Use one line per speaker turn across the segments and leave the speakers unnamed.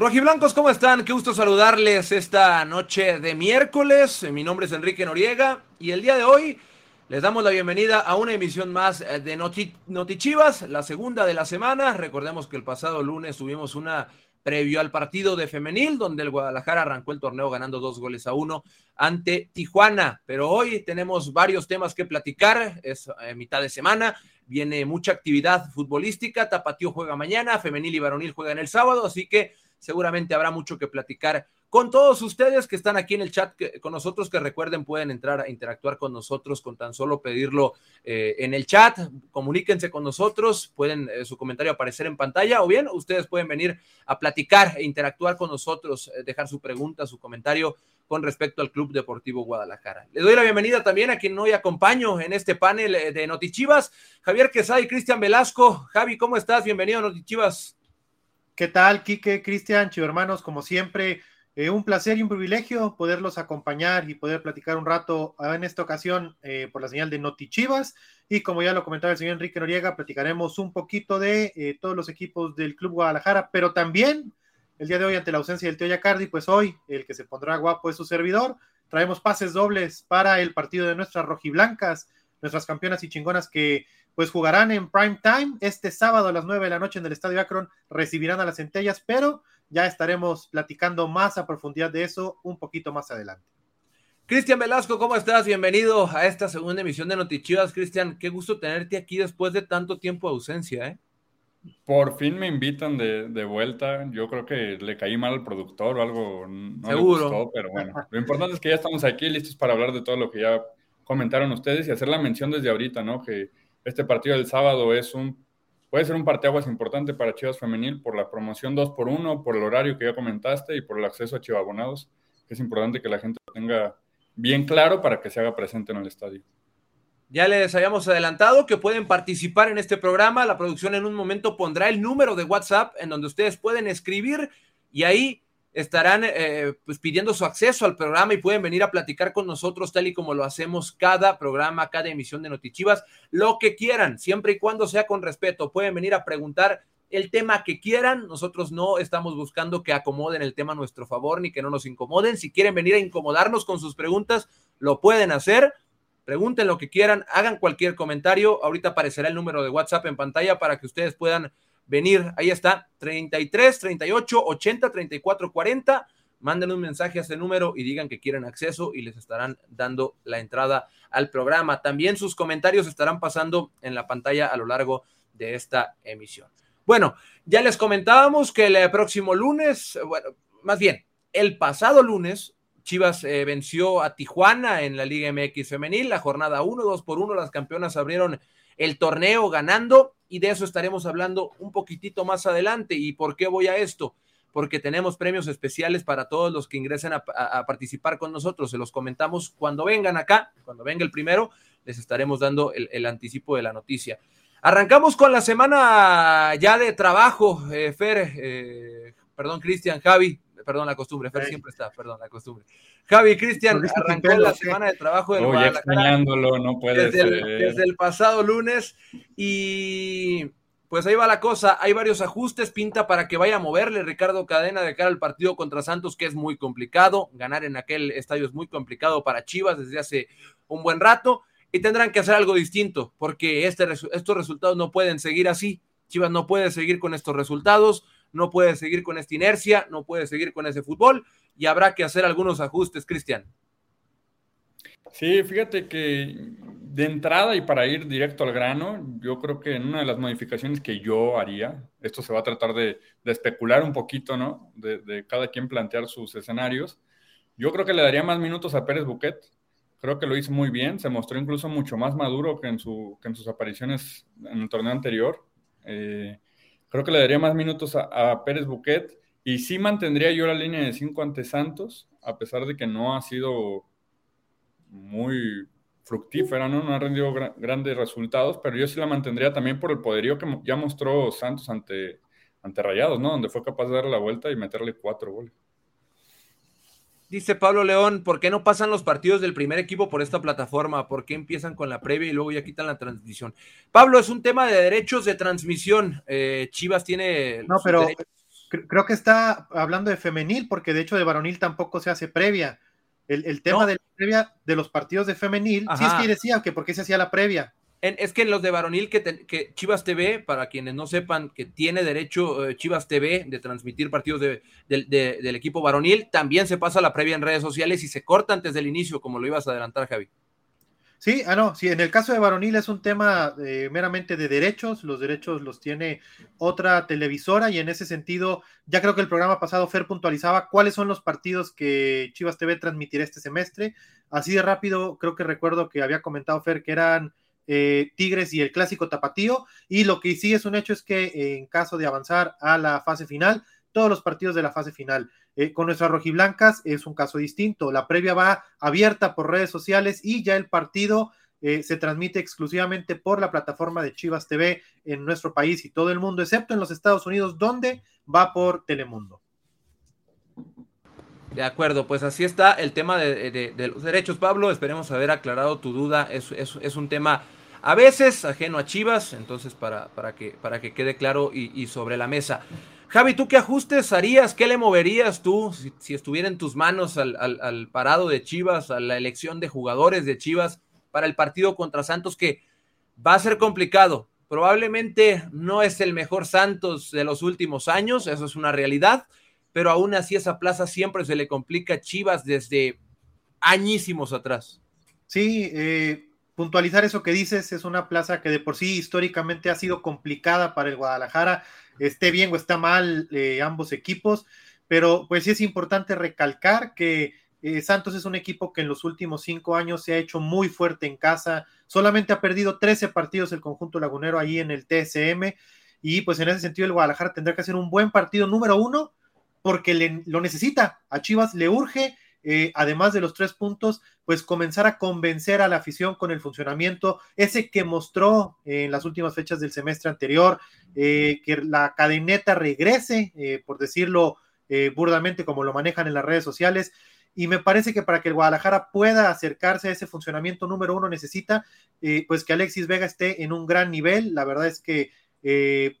Rojiblancos, ¿cómo están? Qué gusto saludarles esta noche de miércoles. Mi nombre es Enrique Noriega y el día de hoy les damos la bienvenida a una emisión más eh, de Noti, Notichivas, la segunda de la semana. Recordemos que el pasado lunes tuvimos una previo al partido de femenil, donde el Guadalajara arrancó el torneo ganando dos goles a uno ante Tijuana. Pero hoy tenemos varios temas que platicar, es eh, mitad de semana, viene mucha actividad futbolística, Tapatío juega mañana, femenil y varonil juegan el sábado, así que seguramente habrá mucho que platicar con todos ustedes que están aquí en el chat con nosotros, que recuerden pueden entrar a interactuar con nosotros con tan solo pedirlo eh, en el chat, comuníquense con nosotros, pueden eh, su comentario aparecer en pantalla o bien ustedes pueden venir a platicar e interactuar con nosotros, eh, dejar su pregunta, su comentario con respecto al Club Deportivo Guadalajara. Le doy la bienvenida también a quien hoy acompaño en este panel de Notichivas, Javier Quesada y Cristian Velasco. Javi, ¿cómo estás? Bienvenido a Notichivas.
¿Qué tal, Quique, Cristian, chivo hermanos? Como siempre, eh, un placer y un privilegio poderlos acompañar y poder platicar un rato ah, en esta ocasión eh, por la señal de Noti Chivas. Y como ya lo comentaba el señor Enrique Noriega, platicaremos un poquito de eh, todos los equipos del Club Guadalajara, pero también el día de hoy, ante la ausencia del Teo Yacardi, pues hoy el que se pondrá guapo es su servidor. Traemos pases dobles para el partido de nuestras rojiblancas, nuestras campeonas y chingonas que pues jugarán en prime time este sábado a las 9 de la noche en el Estadio Akron, recibirán a las centellas, pero ya estaremos platicando más a profundidad de eso un poquito más adelante.
Cristian Velasco, ¿cómo estás? Bienvenido a esta segunda emisión de Notichivas. Cristian, qué gusto tenerte aquí después de tanto tiempo de ausencia, ¿eh?
Por fin me invitan de, vuelta. Yo creo que le caí mal al productor o algo. No
Seguro. Le gustó,
pero bueno. Lo importante es que ya estamos aquí listos para hablar de todo lo que ya comentaron ustedes y hacer la mención desde ahorita, ¿no? Que este partido del sábado es un, puede ser un parteaguas importante para Chivas Femenil por la promoción 2 por 1 por el horario que ya comentaste y por el acceso a Chivabonados, que es importante que la gente lo tenga bien claro para que se haga presente en el estadio.
Ya les habíamos adelantado que pueden participar en este programa. La producción en un momento pondrá el número de WhatsApp en donde ustedes pueden escribir y ahí estarán eh, pues pidiendo su acceso al programa y pueden venir a platicar con nosotros tal y como lo hacemos cada programa, cada emisión de Notichivas, lo que quieran, siempre y cuando sea con respeto. Pueden venir a preguntar el tema que quieran. Nosotros no estamos buscando que acomoden el tema a nuestro favor ni que no nos incomoden. Si quieren venir a incomodarnos con sus preguntas, lo pueden hacer. Pregunten lo que quieran, hagan cualquier comentario. Ahorita aparecerá el número de WhatsApp en pantalla para que ustedes puedan venir. Ahí está, 33, 38, 80, 34, 40. Manden un mensaje a ese número y digan que quieren acceso y les estarán dando la entrada al programa. También sus comentarios estarán pasando en la pantalla a lo largo de esta emisión. Bueno, ya les comentábamos que el próximo lunes, bueno, más bien, el pasado lunes, Chivas eh, venció a Tijuana en la Liga MX femenil, la jornada 1, 2 por 1, las campeonas abrieron el torneo ganando y de eso estaremos hablando un poquitito más adelante. ¿Y por qué voy a esto? Porque tenemos premios especiales para todos los que ingresen a, participar con nosotros. Se los comentamos cuando vengan acá, cuando venga el primero, les estaremos dando el, anticipo de la noticia. Arrancamos con la semana ya de trabajo, eh, Fer, eh, perdón, Cristian, Javi, perdón, la costumbre, Fer siempre está, perdón, la costumbre. Javi, Cristian, arrancó la semana de trabajo del
Oye, extrañándolo, no puede
desde ser. El, desde el pasado lunes y pues ahí va la cosa, hay varios ajustes, pinta para que vaya a moverle Ricardo Cadena de cara al partido contra Santos, que es muy complicado, ganar en aquel estadio es muy complicado para Chivas desde hace un buen rato, y tendrán que hacer algo distinto, porque este, estos resultados no pueden seguir así, Chivas no puede seguir con estos resultados, no puede seguir con esta inercia, no puede seguir con ese fútbol y habrá que hacer algunos ajustes, Cristian.
Sí, fíjate que de entrada y para ir directo al grano, yo creo que en una de las modificaciones que yo haría, esto se va a tratar de, especular un poquito, ¿no? De, cada quien plantear sus escenarios. Yo creo que le daría más minutos a Pérez Buquet. Creo que lo hizo muy bien, se mostró incluso mucho más maduro que en, su, que en sus apariciones en el torneo anterior. Eh, Creo que le daría más minutos a, Pérez Buquet y sí mantendría yo la línea de 5 ante Santos, a pesar de que no ha sido muy fructífera, ¿no? No ha rendido grandes resultados, pero yo sí la mantendría también por el poderío que ya mostró Santos ante, ante Rayados, ¿no? Donde fue capaz de darle la vuelta y meterle cuatro goles.
Dice Pablo León, ¿por qué no pasan los partidos del primer equipo por esta plataforma? ¿Por qué empiezan con la previa y luego ya quitan la transmisión? Pablo, es un tema de derechos de transmisión. Eh, Chivas tiene.
No, pero Creo que está hablando de femenil, porque de hecho de varonil tampoco se hace previa. El, tema de la previa de los partidos de femenil, sí es que decía que por qué se hacía la previa.
Es que en los de varonil que, Chivas TV, para quienes no sepan que tiene derecho eh, Chivas TV de transmitir partidos del equipo varonil, también se pasa la previa en redes sociales y se corta antes del inicio, como lo ibas a adelantar, Javi.
Sí, ah, no, sí, en el caso de Varonil es un tema eh, meramente de derechos, los derechos los tiene otra televisora y en ese sentido, ya creo que el programa pasado Fer puntualizaba cuáles son los partidos que Chivas TV transmitirá este semestre. Así de rápido, creo que recuerdo que había comentado Fer que eran eh, Tigres y el clásico Tapatío, y lo que sí es un hecho es que en caso de avanzar a la fase final, todos los partidos de la fase final. Eh, con nuestras rojiblancas es un caso distinto. La previa va abierta por redes sociales y ya el partido eh, se transmite exclusivamente por la plataforma de Chivas TV en nuestro país y todo el mundo, excepto en los Estados Unidos, donde va por Telemundo.
De acuerdo, pues así está el tema de, los derechos, Pablo. Esperemos haber aclarado tu duda. Es, un tema a veces ajeno a Chivas, entonces para, para, que, para que quede claro y, sobre la mesa. Javi, ¿tú qué ajustes harías? ¿Qué le moverías tú si, estuviera en tus manos al, parado de Chivas, a la elección de jugadores de Chivas para el partido contra Santos que va a ser complicado? Probablemente no es el mejor Santos de los últimos años, eso es una realidad, pero aún así esa plaza siempre se le complica a Chivas desde añísimos atrás.
Sí, eh, puntualizar eso que dices, es una plaza que de por sí históricamente ha sido complicada para el Guadalajara esté bien o está mal eh, ambos equipos, pero pues sí es importante recalcar que eh, Santos es un equipo que en los últimos cinco años se ha hecho muy fuerte en casa, solamente ha perdido 13 partidos el conjunto lagunero ahí en el TSM y pues en ese sentido el Guadalajara tendrá que hacer un buen partido número uno porque lo necesita, a Chivas le urge eh, además de los tres puntos, pues comenzar a convencer a la afición con el funcionamiento, ese que mostró en las últimas fechas del semestre anterior, eh, que la cadeneta regrese, eh, por decirlo burdamente como lo manejan en las redes sociales. Y me parece que para que el Guadalajara pueda acercarse a ese funcionamiento número uno necesita pues que Alexis Vega esté en un gran nivel. La verdad es que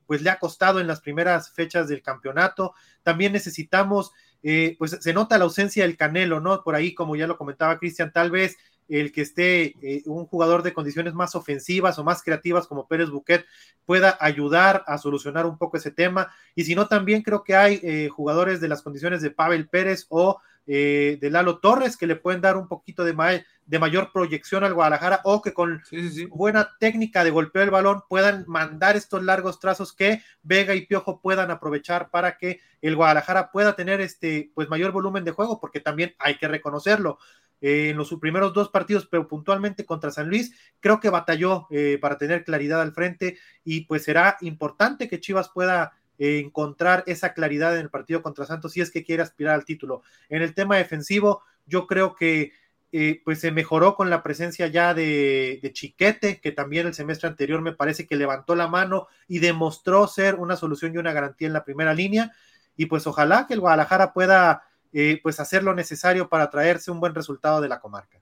pues le ha costado en las primeras fechas del campeonato. También necesitamos eh, pues se nota la ausencia del Canelo, ¿no? Por ahí, como ya lo comentaba Cristian, tal vez el que esté eh, un jugador de condiciones más ofensivas o más creativas como Pérez Buquet pueda ayudar a solucionar un poco ese tema. Y si no, también creo que hay eh, jugadores de las condiciones de Pavel Pérez o de Lalo Torres que le pueden dar un poquito de, de mayor proyección al Guadalajara o que con buena técnica de golpeo del balón puedan mandar estos largos trazos que Vega y Piojo puedan aprovechar para que el Guadalajara pueda tener este pues mayor volumen de juego porque también hay que reconocerlo. Eh, en los primeros dos partidos pero puntualmente contra San Luis creo que batalló eh, para tener claridad al frente y pues será importante que Chivas pueda eh, encontrar esa claridad en el partido contra Santos si es que quiere aspirar al título en el tema defensivo yo creo que eh, pues se mejoró con la presencia ya de, Chiquete, que también el semestre anterior me parece que levantó la mano y demostró ser una solución y una garantía en la primera línea. Y pues ojalá que el Guadalajara pueda eh, pues hacer lo necesario para traerse un buen resultado de la comarca.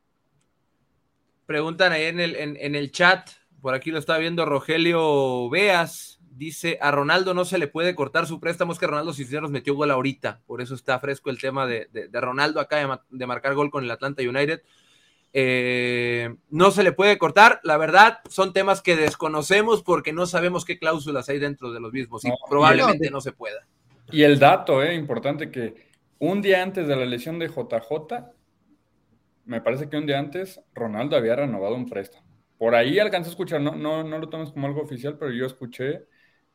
Preguntan ahí en el, en el chat, por aquí lo está viendo Rogelio Veas, dice, a Ronaldo no se le puede cortar su préstamo, es que Ronaldo Cisneros metió gol ahorita, por eso está fresco el tema de, Ronaldo acá de, marcar gol con el Atlanta United. Eh, no se le puede cortar, la verdad, son temas que desconocemos porque no sabemos qué cláusulas hay dentro de los mismos y probablemente no se pueda.
Y el dato, eh, importante que un día antes de la lesión de JJ, me parece que un día antes Ronaldo había renovado un préstamo. Por ahí alcancé a escuchar, no, no, no lo tomes como algo oficial, pero yo escuché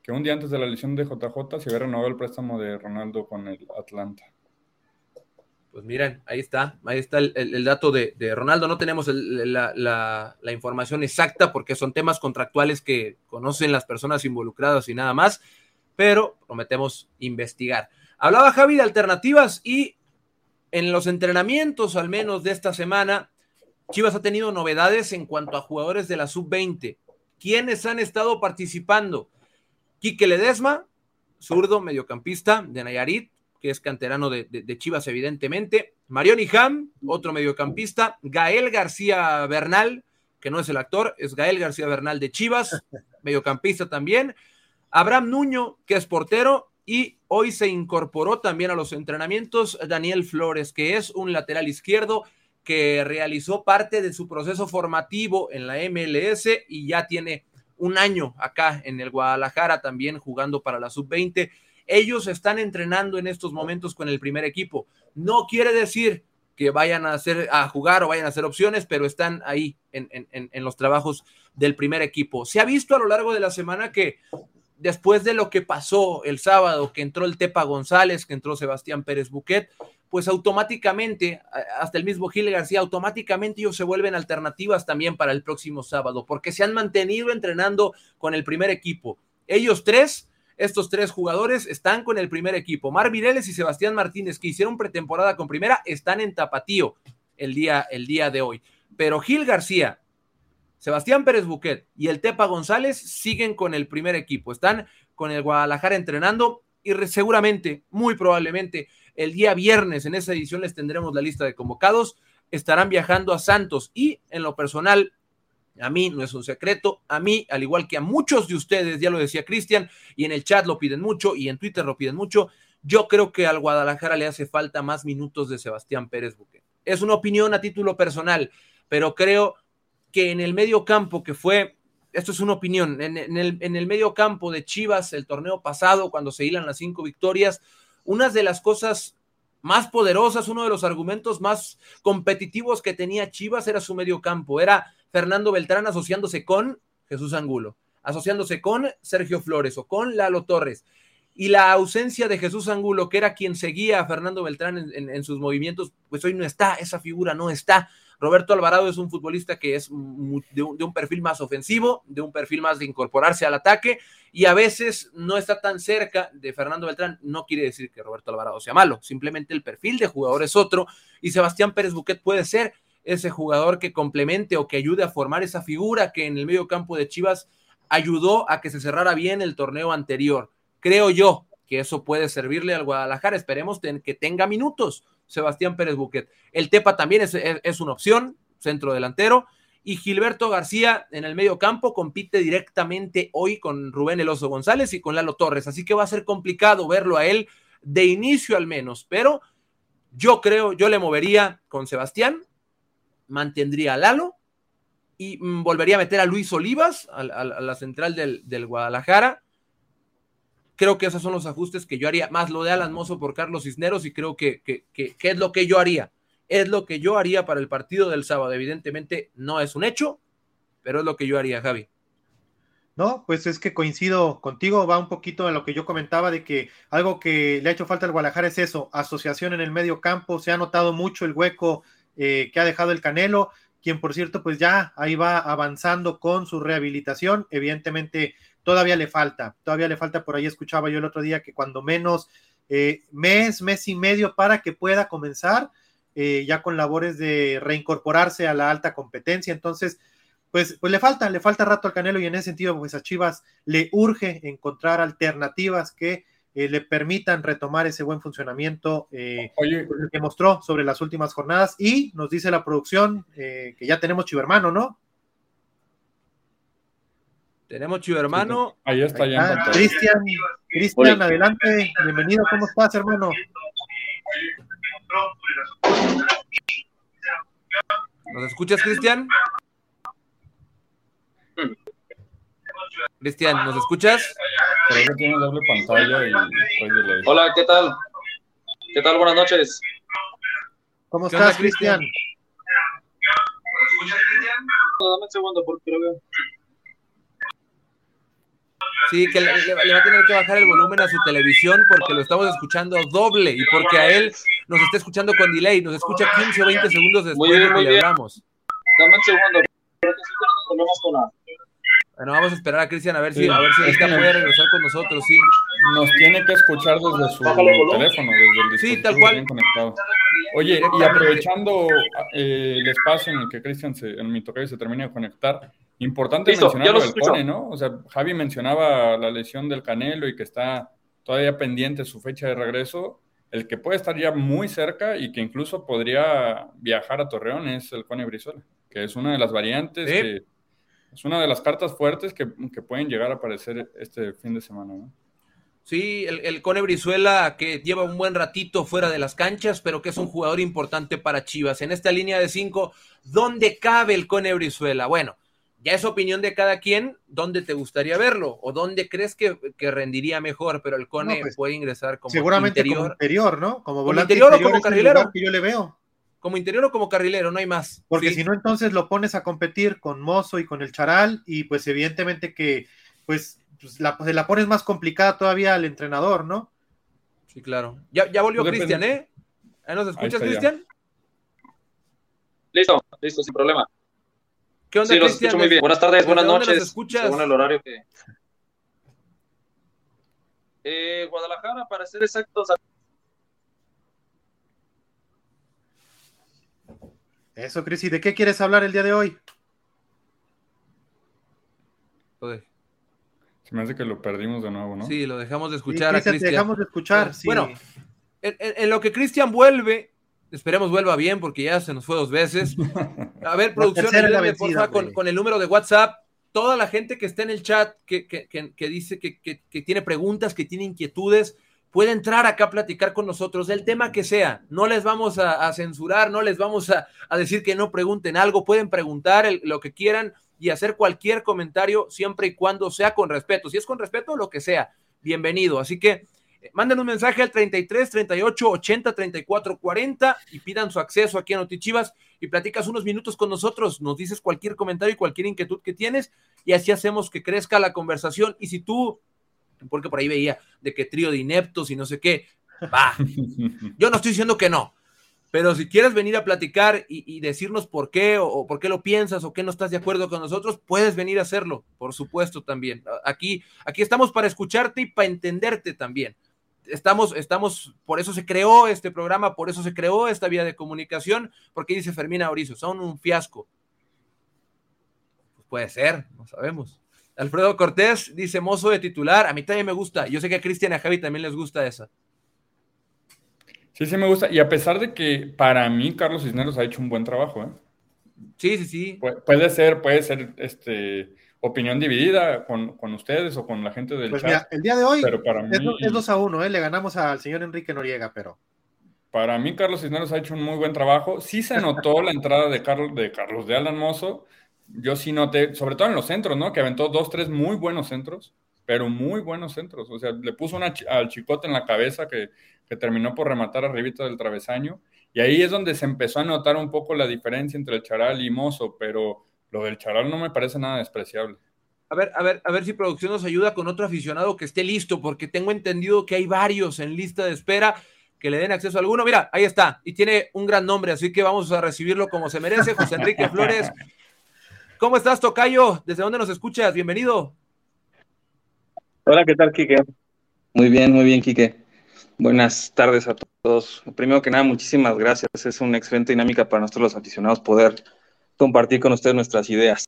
que un día antes de la lesión de JJ se había renovado el préstamo de Ronaldo con el Atlanta.
Pues miren, ahí está, ahí está el, dato de, Ronaldo. No tenemos la, información exacta porque son temas contractuales que conocen las personas involucradas y nada más, pero prometemos investigar. Hablaba Javi de alternativas y en los entrenamientos, al menos de esta semana, Chivas ha tenido novedades en cuanto a jugadores de la sub-20. ¿Quiénes han estado participando? Quique Ledesma, zurdo, mediocampista de Nayarit, que es canterano de, Chivas, evidentemente. Marion Ham, otro mediocampista. Gael García Bernal, que no es el actor, es Gael García Bernal de Chivas, mediocampista también. Abraham Nuño, que es portero. y hoy se incorporó también a los entrenamientos Daniel Flores, que es un lateral izquierdo que realizó parte de su proceso formativo en la MLS y ya tiene un año acá en el Guadalajara también jugando para la sub-20. Ellos están entrenando en estos momentos con el primer equipo. No quiere decir que vayan a hacer a jugar o vayan a hacer opciones, pero están ahí en, en, los trabajos del primer equipo. Se ha visto a lo largo de la semana que después de lo que pasó el sábado, que entró el Tepa González, que entró Sebastián Pérez Buquet, pues automáticamente, hasta el mismo Gil García, automáticamente ellos se vuelven alternativas también para el próximo sábado, porque se han mantenido entrenando con el primer equipo. Ellos tres, estos tres jugadores están con el primer equipo. Mar Vireles y Sebastián Martínez, que hicieron pretemporada con primera, están en tapatío el día, el día de hoy. Pero Gil García, Sebastián Pérez Buquet y el Tepa González siguen con el primer equipo. Están con el Guadalajara entrenando y seguramente, muy probablemente, el día viernes en esa edición les tendremos la lista de convocados. Estarán viajando a Santos y en lo personal, a mí no es un secreto, a mí, al igual que a muchos de ustedes, ya lo decía Cristian, y en el chat lo piden mucho y en Twitter lo piden mucho, yo creo que al Guadalajara le hace falta más minutos de Sebastián Pérez Buque. Es una opinión a título personal, pero creo que en el medio campo que fue, esto es una opinión, en, el, en el medio campo de Chivas el torneo pasado, cuando se hilan las cinco victorias, una de las cosas más poderosas, uno de los argumentos más competitivos que tenía Chivas era su medio campo, era Fernando Beltrán asociándose con Jesús Angulo, asociándose con Sergio Flores o con Lalo Torres. Y la ausencia de Jesús Angulo, que era quien seguía a Fernando Beltrán en, sus movimientos, pues hoy no está, esa figura no está. Roberto Alvarado es un futbolista que es de un, perfil más ofensivo, de un perfil más de incorporarse al ataque y a veces no está tan cerca de Fernando Beltrán. No quiere decir que Roberto Alvarado sea malo, simplemente el perfil de jugador es otro y Sebastián Pérez Buquet puede ser ese jugador que complemente o que ayude a formar esa figura que en el medio campo de Chivas ayudó a que se cerrara bien el torneo anterior. Creo yo que eso puede servirle al Guadalajara. Esperemos que tenga minutos Sebastián Pérez Buquet. El Tepa también es, una opción, centro delantero. Y Gilberto García en el medio campo compite directamente hoy con Rubén Eloso González y con Lalo Torres. Así que va a ser complicado verlo a él de inicio al menos. Pero yo creo, yo le movería con Sebastián, mantendría a Lalo y mm, volvería a meter a Luis Olivas, a, la central del, del Guadalajara Creo que esos son los ajustes que yo haría, más lo de Alan Mozo por Carlos Cisneros y creo que, que, es lo que yo haría. Es lo que yo haría para el partido del sábado. Evidentemente no es un hecho, pero es lo que yo haría, Javi.
No, pues es que coincido contigo, va un poquito en lo que yo comentaba de que algo que le ha hecho falta al Guadalajara es eso, asociación en el medio campo, se ha notado mucho el hueco eh, que ha dejado el Canelo, quien por cierto pues ya ahí va avanzando con su rehabilitación, evidentemente todavía le falta, todavía le falta, por ahí escuchaba yo el otro día que cuando menos eh, mes, mes y medio para que pueda comenzar eh, ya con labores de reincorporarse a la alta competencia, entonces, pues, pues le falta, le falta rato al Canelo y en ese sentido, pues a Chivas le urge encontrar alternativas que eh, le permitan retomar ese buen funcionamiento Oye. Pues, que mostró sobre las últimas jornadas y nos dice la producción que ya tenemos Chivermano, ¿no?
Tenemos Chivo Hermano.
Ahí está, ya.
Cristian, Cristian, adelante. Bienvenido, ¿cómo estás, hermano?
¿Nos escuchas, Cristian? Cristian, ¿nos escuchas?
Creo que tiene doble pantalla y
Hola, ¿qué tal? ¿Qué tal? Buenas noches.
¿Cómo estás, Cristian? ¿Me
escuchas, Cristian? Dame un segundo porque lo veo.
Sí, que le, va a tener que bajar el volumen a su televisión porque lo estamos escuchando doble y porque a él nos está escuchando con delay, nos escucha 15 o 20 segundos después de que le hablamos.
Dame un segundo, creo que sí tenemos con la...
Bueno, vamos a esperar a Cristian a ver si, a ver si puede regresar con nosotros, sí.
Nos tiene que escuchar desde su teléfono, desde el dispositivo
sí, tal cual. conectado.
Oye, y aprovechando eh, el espacio en el que Cristian, en mi toque se termina de conectar, Importante mencionar el Cone, ¿no? O sea, Javi mencionaba la lesión del Canelo y que está todavía pendiente su fecha de regreso. El que puede estar ya muy cerca y que incluso podría viajar a Torreón es el Cone Brizuela, que es una de las variantes, que es una de las cartas fuertes que, que, pueden llegar a aparecer este fin de semana, ¿no?
Sí, el, el, Cone Brizuela que lleva un buen ratito fuera de las canchas, pero que es un jugador importante para Chivas. En esta línea de cinco, ¿dónde cabe el Cone Brizuela? Bueno, ya es opinión de cada quien dónde te gustaría verlo o dónde crees que, que rendiría mejor, pero el Cone no, pues, puede ingresar como
seguramente interior. como interior, ¿no?
Como, como interior, interior o como carrilero.
Que yo le veo.
Como interior o como carrilero, no hay más.
Porque sí. si no, entonces lo pones a competir con Mozo y con el Charal, y pues evidentemente que pues, pues la, se la pones más complicada todavía al entrenador, ¿no?
Sí, claro. Ya, ya volvió Cristian, ¿eh? ¿Ahí nos escuchas, Cristian?
Listo, listo, sin problema.
¿Qué onda,
sí, los
Cristian?
escucho muy bien. Buenas tardes, buenas
¿Desde dónde
noches.
nos escuchas?
Según el horario que. Eh, Guadalajara, para ser exactos.
Eso, Cris, ¿y de qué quieres hablar el día de hoy?
Joder.
Se me hace que lo perdimos de nuevo, ¿no?
Sí, lo dejamos de escuchar
Sí,
a
Cristian, te
Cristian.
dejamos de escuchar. sí.
Bueno, en, en- en lo que Cristian vuelve, esperemos vuelva bien porque ya se nos fue dos veces. A ver, producción,
vencida,
porfa, con, con el número de WhatsApp. Toda la gente que está en el chat, que, que- que- que dice que, tiene preguntas, que tiene inquietudes, puede entrar acá a platicar con nosotros del tema que sea. No les vamos a, a censurar, no les vamos a, a decir que no pregunten algo. Pueden preguntar el- lo que quieran y hacer cualquier comentario siempre y cuando sea con respeto. Si es con respeto, lo que sea, bienvenido. Así que manden un mensaje al 33 38 80 34 40 y pidan su acceso aquí a Notichivas y platicas unos minutos con nosotros. Nos dices cualquier comentario y cualquier inquietud que tienes y así hacemos que crezca la conversación. Y si tú, porque por ahí veía de que trío de ineptos y no sé qué, va. Yo no estoy diciendo que no, pero si quieres venir a platicar y, y decirnos por qué o, o por qué lo piensas o qué no estás de acuerdo con nosotros, puedes venir a hacerlo, por supuesto también. Aquí, aquí estamos para escucharte y para entenderte también. Estamos, estamos, por eso se creó este programa, por eso se creó esta vía de comunicación, porque dice Fermina Aurizo, son un fiasco. Pues puede ser, no sabemos. Alfredo Cortés dice mozo de titular, a mí también me gusta. Yo sé que a Cristian y a Javi también les gusta esa.
Sí, sí me gusta. Y a pesar de que para mí Carlos Cisneros ha hecho un buen trabajo, ¿eh?
Sí, sí, sí.
Pu- Puede ser, puede ser este, opinión dividida con, con ustedes o con la gente del
Pues
chat.
mira, el día de hoy
pero para mí,
es, do- es 2 a 1, ¿eh? le ganamos al señor Enrique Noriega, pero
para mí Carlos Cisneros ha hecho un muy buen trabajo. Sí se notó la entrada de Carlos, de Carlos de Alan Mozo. Yo sí noté, sobre todo en los centros, ¿no? Que aventó dos, tres muy buenos centros, pero muy buenos centros. O sea, le puso una al chicote en la cabeza que, que terminó por rematar arribita del travesaño. Y ahí es donde se empezó a notar un poco la diferencia entre el Charal y Mozo, pero lo del Charal no me parece nada despreciable.
A ver, a ver, a ver si producción nos ayuda con otro aficionado que esté listo, porque tengo entendido que hay varios en lista de espera que le den acceso a alguno. Mira, ahí está, y tiene un gran nombre, así que vamos a recibirlo como se merece. José Enrique Flores. ¿Cómo estás, Tocayo? ¿Desde dónde nos escuchas? Bienvenido.
Hola, ¿qué tal, Quique? Muy bien, muy bien, Quique. Buenas tardes a todos. Primero que nada, muchísimas gracias. Es una excelente dinámica para nosotros los aficionados poder compartir con ustedes nuestras ideas.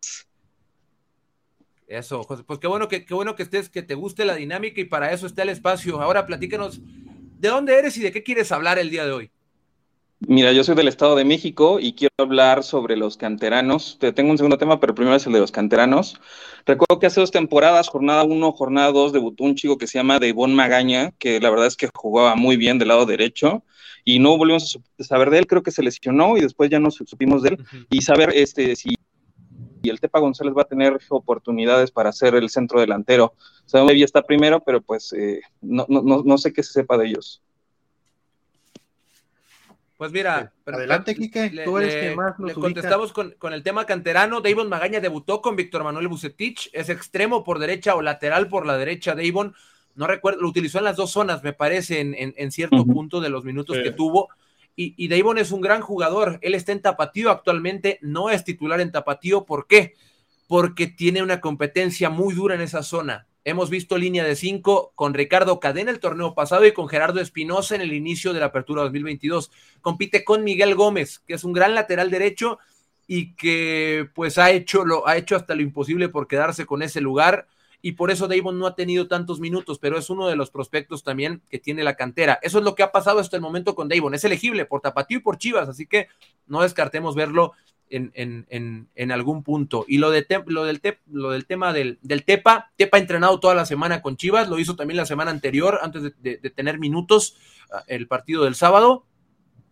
Eso, José, pues qué bueno que, qué bueno que estés, que te guste la dinámica y para eso está el espacio. Ahora platícanos, ¿de dónde eres y de qué quieres hablar el día de hoy?
Mira, yo soy del Estado de México y quiero hablar sobre los canteranos. Te tengo un segundo tema, pero primero es el de los canteranos. Recuerdo que hace dos temporadas, jornada 1, jornada 2, debutó un chico que se llama Devon Magaña, que la verdad es que jugaba muy bien del lado derecho y no volvimos a saber de él, creo que se lesionó y después ya no su- supimos de él. y saber este si y el Tepa González va a tener oportunidades para ser el centro delantero. Sabemos que ya está primero, pero pues eh, no, no, no, no sé qué se sepa de ellos.
Pues mira, pero-
Adelante, Quique, tú eres quien más
le
ubica.
contestamos con, con el tema canterano. Davon Magaña debutó con Víctor Manuel Bucetich, es extremo por derecha o lateral por la derecha. Davon, no recuerdo, lo utilizó en las dos zonas, me parece, en, en- en cierto punto de los minutos
Sí.
que tuvo. Y, y Davon es un gran jugador. Él está en Tapatío actualmente, no es titular en Tapatío. ¿Por qué? Porque tiene una competencia muy dura en esa zona. Hemos visto línea de cinco con Ricardo Cadena el torneo pasado y con Gerardo Espinosa en el inicio de la apertura 2022 compite con Miguel Gómez, que es un gran lateral derecho y que pues ha hecho, lo, ha hecho hasta lo imposible por quedarse con ese lugar y por eso Davon no ha tenido tantos minutos, pero es uno de los prospectos también que tiene la cantera. Eso es lo que ha pasado hasta el momento con Davon. Es elegible por Tapatío y por Chivas, así que no descartemos verlo en, en, en, algún punto. Y lo, de lo, del, lo del tema del, del, Tepa, Tepa ha entrenado toda la semana con Chivas, lo hizo también la semana anterior, antes de, tener minutos ah, el partido del sábado.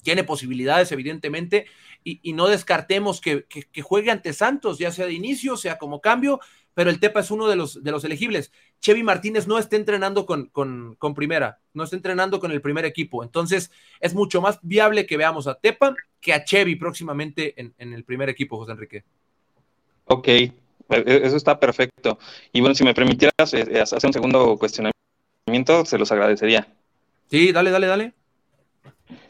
Tiene posibilidades, evidentemente, y, no descartemos que, que, juegue ante Santos, ya sea de inicio, sea como cambio, pero el Tepa es uno de los, de los elegibles. Chevy Martínez no está entrenando con, con, con, primera, no está entrenando con el primer equipo. Entonces, es mucho más viable que veamos a Tepa que a Chevy próximamente en, en el primer equipo, José Enrique.
Ok, e, e, eso está perfecto. Y bueno, si me permitieras eh, eh, hacer un segundo cuestionamiento, se los agradecería.
Sí, dale, dale, dale.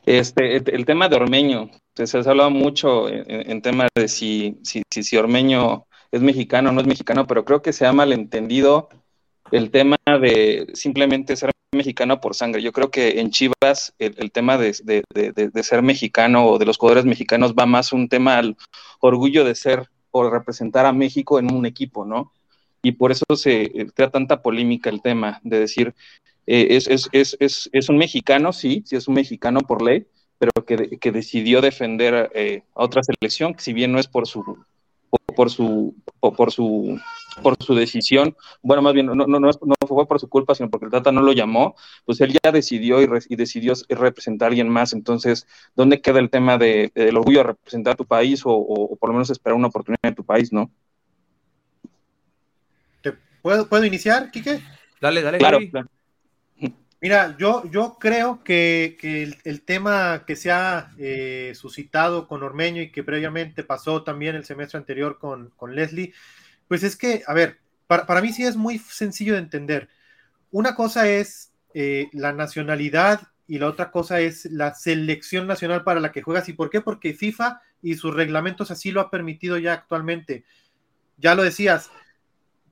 Este, el, tema de Ormeño, se, se ha hablado mucho en, en tema de si, si, si, si Ormeño es mexicano no es mexicano, pero creo que se ha malentendido el tema de simplemente ser mexicano por sangre. Yo creo que en Chivas el, tema de, ser mexicano o de los jugadores mexicanos va más un tema al orgullo de ser o representar a México en un equipo, ¿no? Y por eso se crea tanta polémica el tema de decir, eh, es, es, un mexicano, sí, sí es un mexicano por ley, pero que, decidió defender eh, a otra selección, si bien no es por su por su, por su, por su decisión, bueno, más bien no, no, no, fue por su culpa, sino porque el Tata no lo llamó, pues él ya decidió y, decidió representar a alguien más. Entonces, ¿dónde queda el tema de, del orgullo de representar a tu país o, por lo menos esperar una oportunidad en tu país, no?
¿Puedo, ¿Puedo iniciar, Quique?
Dale, dale.
Claro, claro.
Mira, yo, yo creo que, el, tema que se ha eh, suscitado con Ormeño y que previamente pasó también el semestre anterior con, Leslie, pues es que, a ver, para, mí sí es muy sencillo de entender. Una cosa es eh, la nacionalidad y la otra cosa es la selección nacional para la que juegas. ¿Y por qué? Porque FIFA y sus reglamentos así lo ha permitido ya actualmente. Ya lo decías,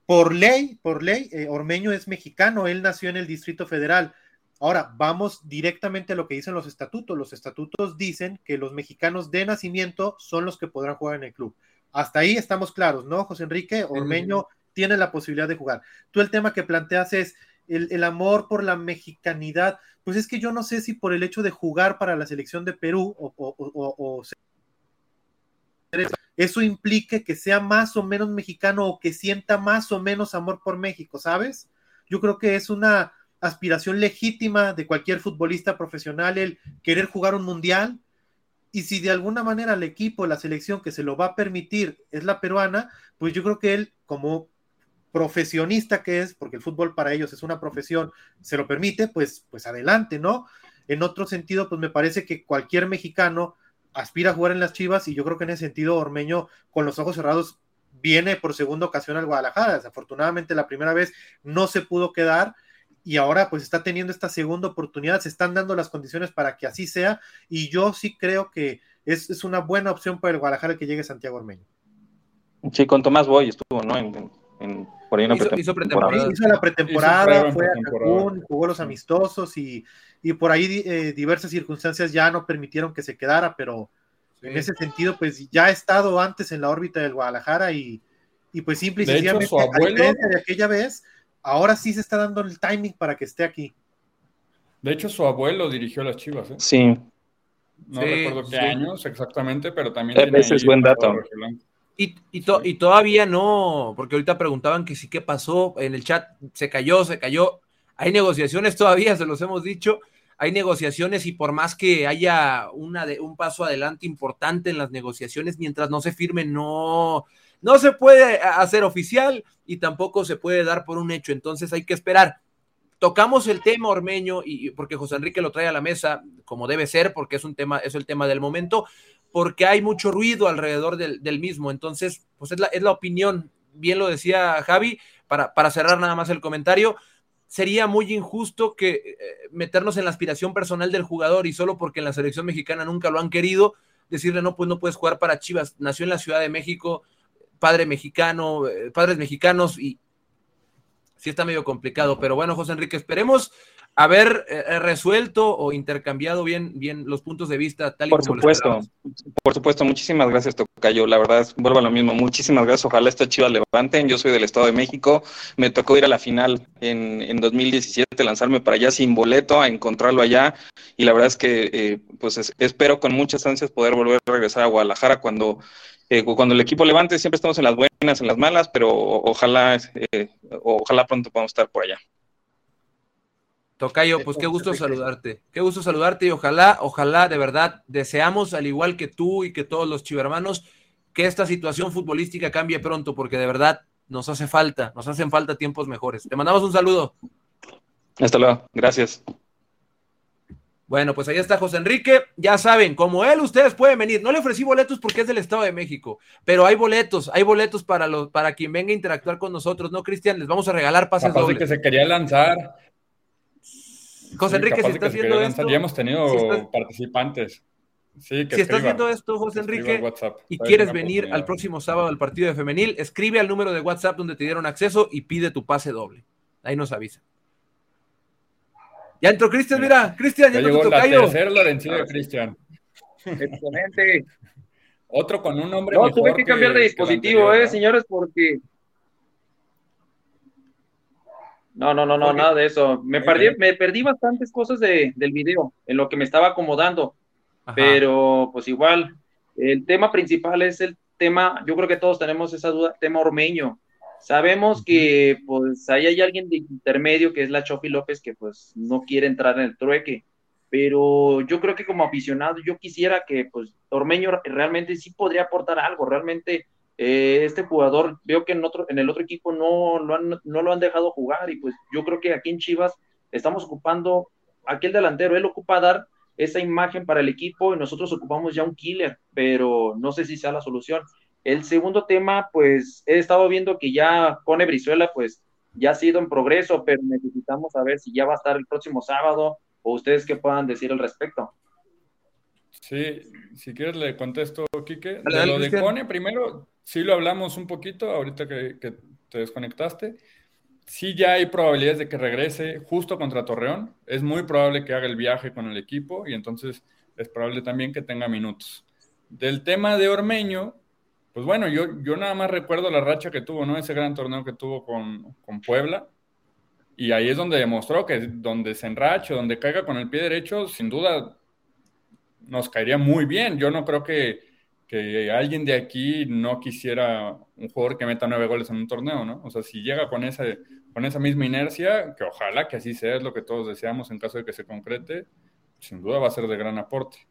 por ley, por ley, eh, Ormeño es mexicano, él nació en el Distrito Federal. Ahora, vamos directamente a lo que dicen los estatutos. Los estatutos dicen que los mexicanos de nacimiento son los que podrán jugar en el club. Hasta ahí estamos claros, ¿no, José Enrique? Ormeño tiene la posibilidad de jugar. Tú el tema que planteas es el, amor por la mexicanidad. Pues es que yo no sé si por el hecho de jugar para la selección de Perú o, o eso implique que sea más o menos mexicano o que sienta más o menos amor por México, ¿sabes? Yo creo que es una aspiración legítima de cualquier futbolista profesional el querer jugar un mundial. Y si de alguna manera el equipo, la selección que se lo va a permitir es la peruana, pues yo creo que él, como profesionista que es, porque el fútbol para ellos es una profesión, se lo permite, pues, pues adelante, ¿no? En otro sentido, pues me parece que cualquier mexicano aspira a jugar en las Chivas y yo creo que en ese sentido Ormeño con los ojos cerrados viene por segunda ocasión al Guadalajara. Desafortunadamente la primera vez no se pudo quedar y ahora pues está teniendo esta segunda oportunidad, se están dando las condiciones para que así sea y yo sí creo que es, una buena opción para el Guadalajara que llegue Santiago Ormeño.
Sí, con Tomás Boy estuvo, ¿no? En, por ahí
hizo, hizo, pretemporada. hizo la pretemporada, fue a Cancún, jugó los amistosos y, por ahí eh, diversas circunstancias ya no permitieron que se quedara, pero en ese sentido pues ya ha estado antes en la órbita del Guadalajara y, y pues simple y sencillamente, a diferencia de aquella vez, ahora sí se está dando el timing para que esté aquí.
De hecho, su abuelo dirigió las Chivas. ¿eh?
Sí.
No recuerdo qué años exactamente, pero también.
Ese es buen dato.
Y, y, y, todavía no, porque ahorita preguntaban que sí, qué pasó en el chat, se cayó, se cayó. Hay negociaciones todavía, se los hemos dicho. Hay negociaciones y por más que haya una de, un paso adelante importante en las negociaciones, mientras no se firme, no, no se puede hacer oficial y tampoco se puede dar por un hecho. Entonces hay que esperar. Tocamos el tema ormeño y porque José Enrique lo trae a la mesa como debe ser, porque es un tema, es el tema del momento, porque hay mucho ruido alrededor del, mismo. Entonces, pues es la, es la, opinión. Bien lo decía Javi, para, para cerrar nada más el comentario sería muy injusto que eh, meternos en la aspiración personal del jugador y solo porque en la selección mexicana nunca lo han querido, decirle no, pues no puedes jugar para Chivas, nació en la Ciudad de México, padre mexicano, eh, padres mexicanos y sí está medio complicado, pero bueno, José Enrique, esperemos haber eh, resuelto o intercambiado bien, bien los puntos de vista tal y
por supuesto, por supuesto, muchísimas gracias Tocayo, la verdad vuelvo a lo mismo, muchísimas gracias, ojalá esta chiva levanten, yo soy del Estado de México, me tocó ir a la final en, en 2017, lanzarme para allá sin boleto, a encontrarlo allá. Y la verdad es que eh, pues espero con muchas ansias poder volver a regresar a Guadalajara cuando eh, cuando el equipo levante, siempre estamos en las buenas, en las malas, pero ojalá, eh, ojalá pronto podamos estar por allá.
Tocayo, pues qué gusto saludarte, qué gusto saludarte y ojalá, ojalá de verdad deseamos, al igual que tú y que todos los chivermanos, que esta situación futbolística cambie pronto, porque de verdad nos hace falta, nos hacen falta tiempos mejores. Te mandamos un saludo.
Hasta luego, gracias.
Bueno, pues ahí está José Enrique. Ya saben, como él, ustedes pueden venir. No le ofrecí boletos porque es del Estado de México, pero hay boletos, hay boletos para los, para quien venga a interactuar con nosotros, ¿no, Cristian? Les vamos a regalar pases
dobles. que se quería lanzar.
José Enrique, si estás viendo esto.
Ya hemos tenido participantes.
si estás viendo esto, José Enrique, y quieres venir al próximo sábado al partido de femenil, escribe al número de WhatsApp donde te dieron acceso y pide tu pase doble. Ahí nos avisa. Ya entró Cristian, mira, Cristian,
ya, ya llegó la Lorencillo de Cristian.
Excelente.
Otro con un nombre
No, tuve que cambiar de dispositivo, eh, señores, porque no, no, no, no, nada de eso. Me perdí, me perdí bastantes cosas de, del video en lo que me estaba acomodando, pero pues igual, el tema principal es el tema, yo creo que todos tenemos esa duda, tema ormeño. Sabemos que pues ahí hay alguien de intermedio que es la Chofi López que pues no quiere entrar en el trueque, pero yo creo que como aficionado yo quisiera que pues Ormeño realmente sí podría aportar algo, realmente eh, este jugador veo que en, otro, en el otro equipo no lo, han, no lo han dejado jugar. Y pues yo creo que aquí en Chivas estamos ocupando aquel delantero, él ocupa dar esa imagen para el equipo y nosotros ocupamos ya un killer, pero no sé si sea la solución. El segundo tema, pues he estado viendo que ya Cone Brizuela, pues ya ha sido en progreso, pero necesitamos saber si ya va a estar el próximo sábado o ustedes qué puedan decir al respecto.
Sí, si quieres le contesto, Quique. De lo de Cone, primero, sí lo hablamos un poquito ahorita que, te desconectaste. Sí ya hay probabilidades de que regrese justo contra Torreón. Es muy probable que haga el viaje con el equipo y entonces es probable también que tenga minutos. Del tema de Ormeño, pues bueno, yo, yo nada más recuerdo la racha que tuvo, ¿no? Ese gran torneo que tuvo con, con Puebla. Y ahí es donde demostró que donde se enrache, donde caiga con el pie derecho, sin duda nos caería muy bien. Yo no creo que, que alguien de aquí no quisiera un jugador que meta nueve goles en un torneo, ¿no? O sea, si llega con, ese, con esa misma inercia, que ojalá que así sea, es lo que todos deseamos en caso de que se concrete, sin duda va a ser de gran aporte.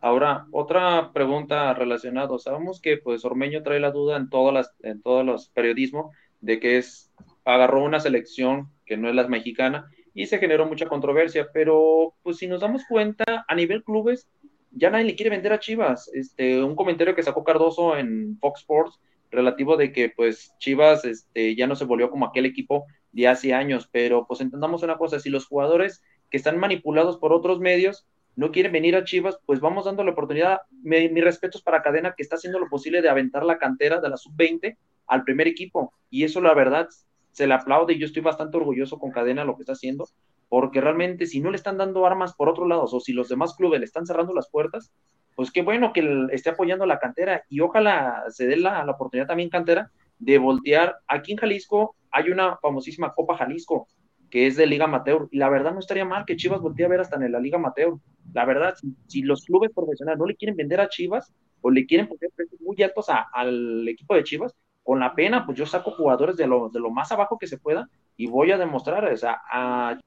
Ahora, otra pregunta relacionada. Sabemos que pues Ormeño trae la duda en todas las, en todos los periodismos de que es agarró una selección que no es la mexicana y se generó mucha controversia, pero pues si nos damos cuenta, a nivel clubes, ya nadie le quiere vender a Chivas. Este, un comentario que sacó Cardoso en Fox Sports relativo de que pues Chivas este, ya no se volvió como aquel equipo de hace años, pero pues entendamos una cosa, si los jugadores que están manipulados por otros medios no quieren venir a Chivas, pues vamos dando la oportunidad. Mi, mis respetos para Cadena, que está haciendo lo posible de aventar la cantera de la sub-20 al primer equipo. Y eso, la verdad, se le aplaude y yo estoy bastante orgulloso con Cadena lo que está haciendo, porque realmente si no le están dando armas por otro lado o si los demás clubes le están cerrando las puertas, pues qué bueno que esté apoyando la cantera y ojalá se dé la, la oportunidad también cantera de voltear. Aquí en Jalisco hay una famosísima Copa Jalisco que es de Liga Amateur y la verdad no estaría mal que Chivas voltee a ver hasta en la Liga Amateur. La verdad, si, los clubes profesionales no le quieren vender a Chivas o le quieren poner precios muy altos al equipo de Chivas, con la pena, pues yo saco jugadores de lo, de lo más abajo que se pueda y voy a demostrar, o sea, a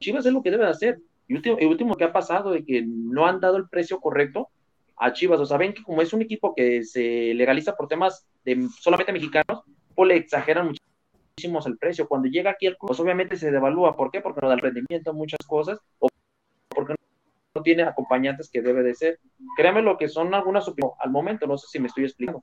Chivas es lo que debe de hacer. Y último, el último que ha pasado de que no han dado el precio correcto a Chivas, o sea, ven que como es un equipo que se legaliza por temas solamente mexicanos, pues le exageran muchísimo el precio. Cuando llega aquí el club, pues obviamente se devalúa. ¿Por qué? Porque no da el rendimiento, muchas cosas, o porque no tiene acompañantes que debe de ser. Créame lo que son algunas opiniones al momento, no sé si me estoy explicando.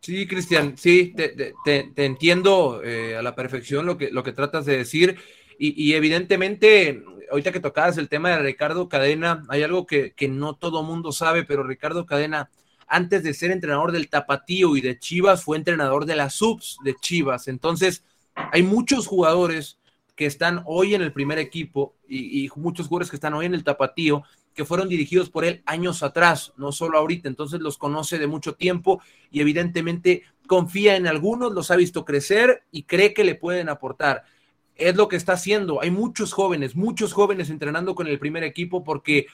Sí, Cristian, sí, te, entiendo eh, a la perfección lo que, lo que tratas de decir y, evidentemente, ahorita que tocabas el tema de Ricardo Cadena, hay algo que, que no todo mundo sabe, pero Ricardo Cadena, antes de ser entrenador del Tapatío y de Chivas, fue entrenador de las subs de Chivas. Entonces, hay muchos jugadores que están hoy en el primer equipo y, y muchos jugadores que están hoy en el Tapatío que fueron dirigidos por él años atrás, no solo ahorita, entonces los conoce de mucho tiempo y evidentemente confía en algunos, los ha visto crecer y cree que le pueden aportar. es lo que está haciendo. Hay muchos jóvenes, muchos jóvenes entrenando con el primer equipo porque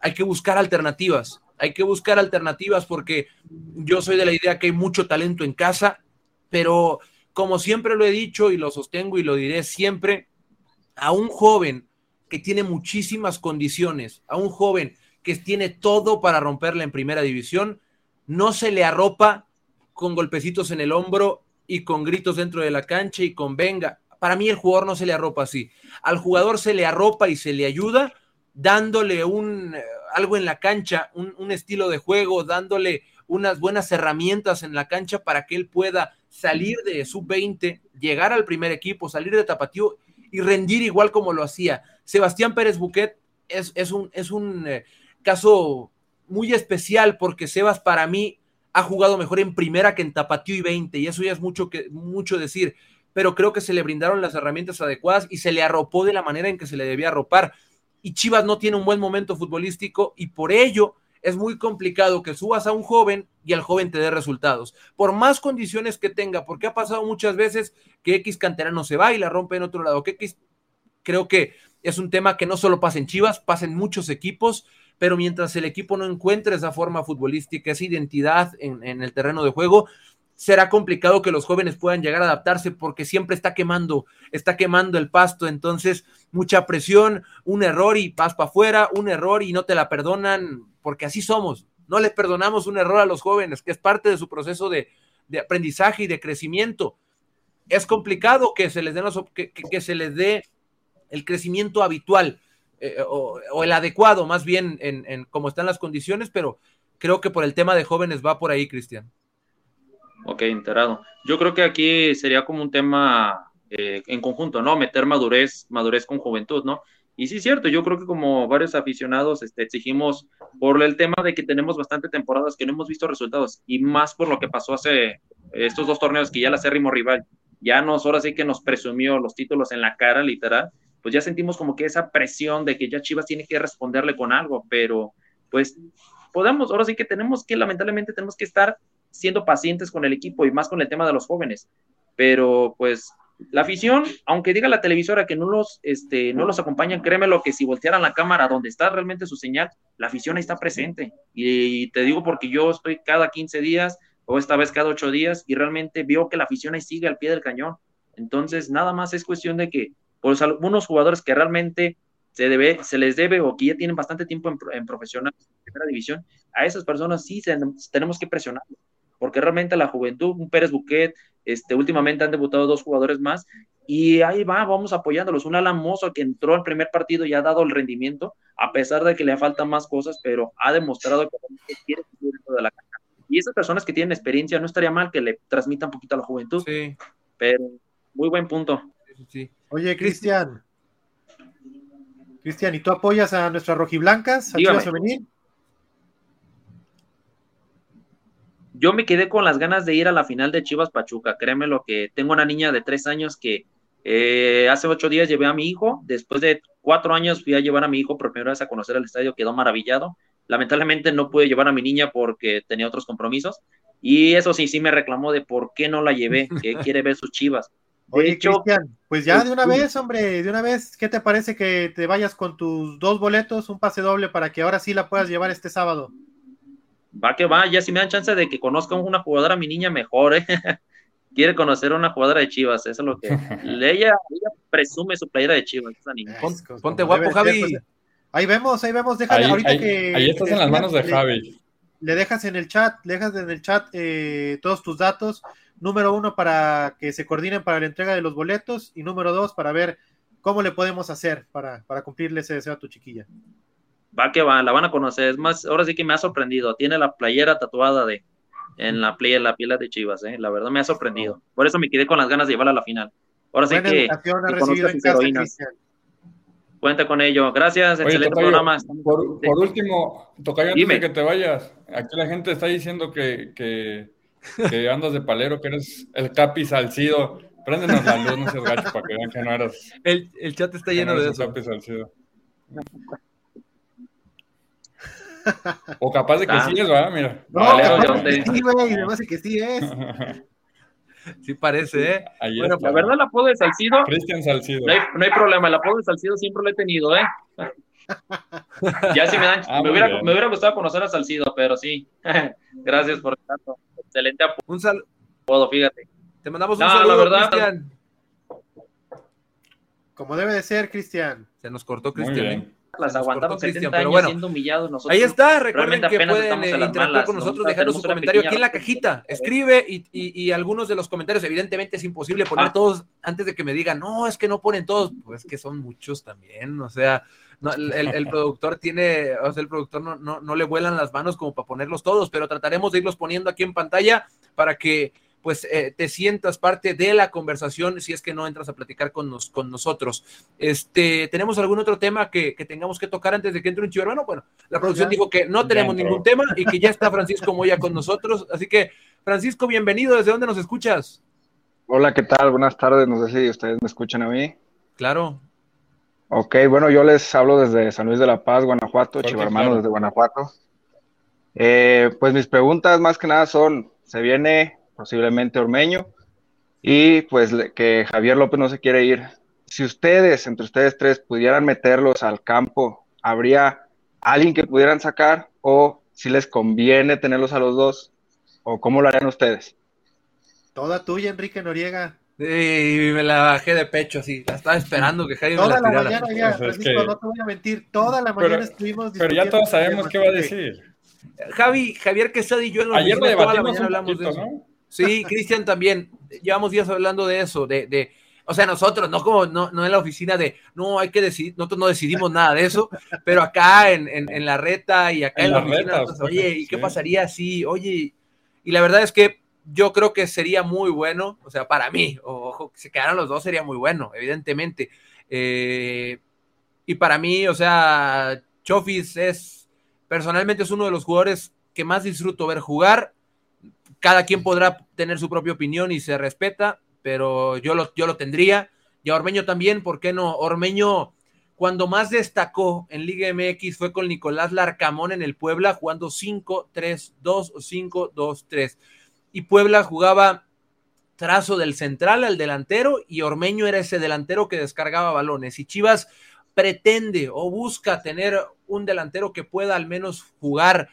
hay que buscar alternativas. Hay que buscar alternativas porque yo soy de la idea que hay mucho talento en casa, pero como siempre lo he dicho y lo sostengo y lo diré siempre, a un joven que tiene muchísimas condiciones, a un joven que tiene todo para romperla en primera división, no se le arropa con golpecitos en el hombro y con gritos dentro de la cancha y con venga. Para mí el jugador no se le arropa así. Al jugador se le arropa y se le ayuda dándole un eh, algo en la cancha, un, un estilo de juego, dándole unas buenas herramientas en la cancha para que él pueda salir de sub-20, llegar al primer equipo, salir de tapatío y rendir igual como lo hacía. Sebastián Pérez Buquet es, es un, es un eh, caso muy especial porque Sebas para mí ha jugado mejor en primera que en tapatío y 20 y eso ya es mucho, que, mucho decir, pero creo que se le brindaron las herramientas adecuadas y se le arropó de la manera en que se le debía arropar. Y Chivas no tiene un buen momento futbolístico y por ello es muy complicado que subas a un joven y al joven te dé resultados. Por más condiciones que tenga, porque ha pasado muchas veces que X canterano se va y la rompe en otro lado, que X creo que es un tema que no solo pasa en Chivas, pasa en muchos equipos, pero mientras el equipo no encuentre esa forma futbolística, esa identidad en, en el terreno de juego, será complicado que los jóvenes puedan llegar a adaptarse porque siempre está quemando, está quemando el pasto, entonces mucha presión, un error y vas para afuera, un error y no te la perdonan, porque así somos, no les perdonamos un error a los jóvenes, que es parte de su proceso de, de aprendizaje y de crecimiento. Es complicado que se les dé, los, que, que, se les dé el crecimiento habitual eh, o, o, el adecuado, más bien en, en cómo están las condiciones, pero creo que por el tema de jóvenes va por ahí, Cristian.
Ok, enterado. Yo creo que aquí sería como un tema eh, en conjunto, ¿no? Meter madurez, madurez con juventud, ¿no? Y sí, es cierto, yo creo que como varios aficionados este, exigimos por el tema de que tenemos bastante temporadas que no hemos visto resultados y más por lo que pasó hace estos dos torneos que ya la acérrimo rival ya nos, ahora sí que nos presumió los títulos en la cara, literal, pues ya sentimos como que esa presión de que ya Chivas tiene que responderle con algo, pero pues podemos, ahora sí que tenemos que, lamentablemente, tenemos que estar siendo pacientes con el equipo y más con el tema de los jóvenes. Pero pues la afición, aunque diga la televisora que no los, este, no los acompañan, créeme lo que si voltearan la cámara donde está realmente su señal, la afición ahí está presente. Y, te digo porque yo estoy cada 15 días o esta vez cada 8 días y realmente veo que la afición ahí sigue al pie del cañón. Entonces, nada más es cuestión de que pues algunos jugadores que realmente se, debe, se les debe o que ya tienen bastante tiempo en, en profesional, en primera división, a esas personas sí tenemos que presionar porque realmente la juventud, un Pérez Buquet, este, últimamente han debutado dos jugadores más, y ahí va, vamos apoyándolos. Un Alan Mozo que entró al primer partido y ha dado el rendimiento, a pesar de que le faltan más cosas, pero ha demostrado que quiere dentro de la cancha. Y esas personas que tienen experiencia, no estaría mal que le transmitan un poquito a la juventud.
Sí.
Pero muy buen punto.
Sí. Oye, Cristian. Cristian, ¿y tú apoyas a nuestras rojiblancas, a Chivas Femenil?
Yo me quedé con las ganas de ir a la final de Chivas Pachuca. Créeme lo que tengo una niña de tres años que eh, hace ocho días llevé a mi hijo. Después de cuatro años fui a llevar a mi hijo por primera vez a conocer el estadio. Quedó maravillado. Lamentablemente no pude llevar a mi niña porque tenía otros compromisos. Y eso sí, sí me reclamó de por qué no la llevé, que quiere ver sus Chivas.
De Oye, hecho, Cristian, pues ya de una vez, hombre, de una vez, ¿qué te parece que te vayas con tus dos boletos, un pase doble para que ahora sí la puedas llevar este sábado?
Va que va, ya si me dan chance de que conozca una jugadora, mi niña mejor, ¿eh? quiere conocer a una jugadora de Chivas, eso es lo que ella, ella presume su playera de Chivas, esa niña.
Ponte, ponte guapo, Javi. Pues,
ahí vemos, ahí vemos, déjale
ahí,
ahorita
ahí,
que.
Ahí estás en las manos de Javi.
Le dejas en el chat, le dejas en el chat eh, todos tus datos. Número uno, para que se coordinen para la entrega de los boletos. Y número dos, para ver cómo le podemos hacer para, para cumplirle ese deseo a tu chiquilla
va que va, la van a conocer. Es más, ahora sí que me ha sorprendido. Tiene la playera tatuada de en la playa, la piel de Chivas, ¿eh? la verdad me ha sorprendido. Por eso me quedé con las ganas de llevarla a la final. Ahora sí que, que Cuenta con ello. Gracias, Oye, excelente
tocayo,
programa.
Por, por, último, Tocayo, antes de que te vayas, aquí la gente está diciendo que, que, que andas de palero, que eres el Capi Salcido. Préndenos la luz, no seas gacho, para que vean que no eras.
El, el chat está lleno no de eso.
Capi Salcido. O capaz de que ah. sí es, ¿verdad? Mira.
No, vale, capaz de que sí, güey, además de que sí es.
Sí parece, ¿eh?
bueno, la verdad, el apodo de Salcido.
Cristian Salcido.
No hay, no hay, problema, el apodo de Salcido siempre lo he tenido, ¿eh? ya si me dan. Ah, me, hubiera, me, hubiera, gustado conocer a Salcido, pero sí. Gracias por el dato. Excelente apodo.
Un saludo.
Fíjate.
Te mandamos un saludo, la verdad, Cristian.
Como debe de ser, Cristian.
Se nos cortó Cristian. ¿Eh?
las aguantamos 70 años bueno, siendo humillados nosotros.
Ahí está, recuerden que pueden eh, interactuar con nosotros, dejando su comentario aquí en la cajita. Escribe y, y, y, algunos de los comentarios, evidentemente es imposible poner ah. todos antes de que me digan, no, es que no ponen todos, pues que son muchos también, o sea, no, el, el, productor tiene, o sea, el productor no, no, no le vuelan las manos como para ponerlos todos, pero trataremos de irlos poniendo aquí en pantalla para que pues eh, te sientas parte de la conversación si es que no entras a platicar con, nos, con nosotros. Este, ¿Tenemos algún otro tema que, tengamos que tocar antes de que entre un chivo hermano? Bueno, la producción dijo que no tenemos ningún tema y que ya está Francisco Moya con nosotros. Así que, Francisco, bienvenido. ¿Desde dónde nos escuchas?
Hola, ¿qué tal? Buenas tardes. No sé si ustedes me escuchan a mí.
Claro.
Ok, bueno, yo les hablo desde San Luis de la Paz, Guanajuato, Chivo Hermano desde Guanajuato. Eh, pues mis preguntas más que nada son, se viene posiblemente Ormeño, y pues que Javier López no se quiere ir. Si ustedes, entre ustedes tres, pudieran meterlos al campo, ¿habría alguien que pudieran sacar o si les conviene tenerlos a los dos? ¿O cómo lo harían ustedes?
Toda tuya, Enrique Noriega.
Y me la bajé de pecho así, la estaba esperando que Javier
Toda me la, mañana ya, Francisco, no te voy a mentir, toda la mañana estuvimos
Pero ya todos sabemos qué va a decir.
Javi, Javier Quesada y yo en
Ayer lo debatimos hablamos de eso. ¿no?
Sí, Cristian también. Llevamos días hablando de eso, de, de, o sea, nosotros, no como, no, no en la oficina de, no, hay que decidir, nosotros no decidimos nada de eso, pero acá en, en, la reta y acá en, la, oficina, oye, ¿y qué pasaría si, oye, y la verdad es que yo creo que sería muy bueno, o sea, para mí, ojo, que se quedaran los dos sería muy bueno, evidentemente. Eh, y para mí, o sea, Chofis es, personalmente es uno de los jugadores que más disfruto ver jugar cada quien podrá tener su propia opinión y se respeta, pero yo lo, yo lo tendría. Y a Ormeño también, ¿por qué no? Ormeño, cuando más destacó en Liga MX fue con Nicolás Larcamón en el Puebla, jugando 5-3-2 o 5-2-3. Y Puebla jugaba trazo del central al delantero y Ormeño era ese delantero que descargaba balones. Y Chivas pretende o busca tener un delantero que pueda al menos jugar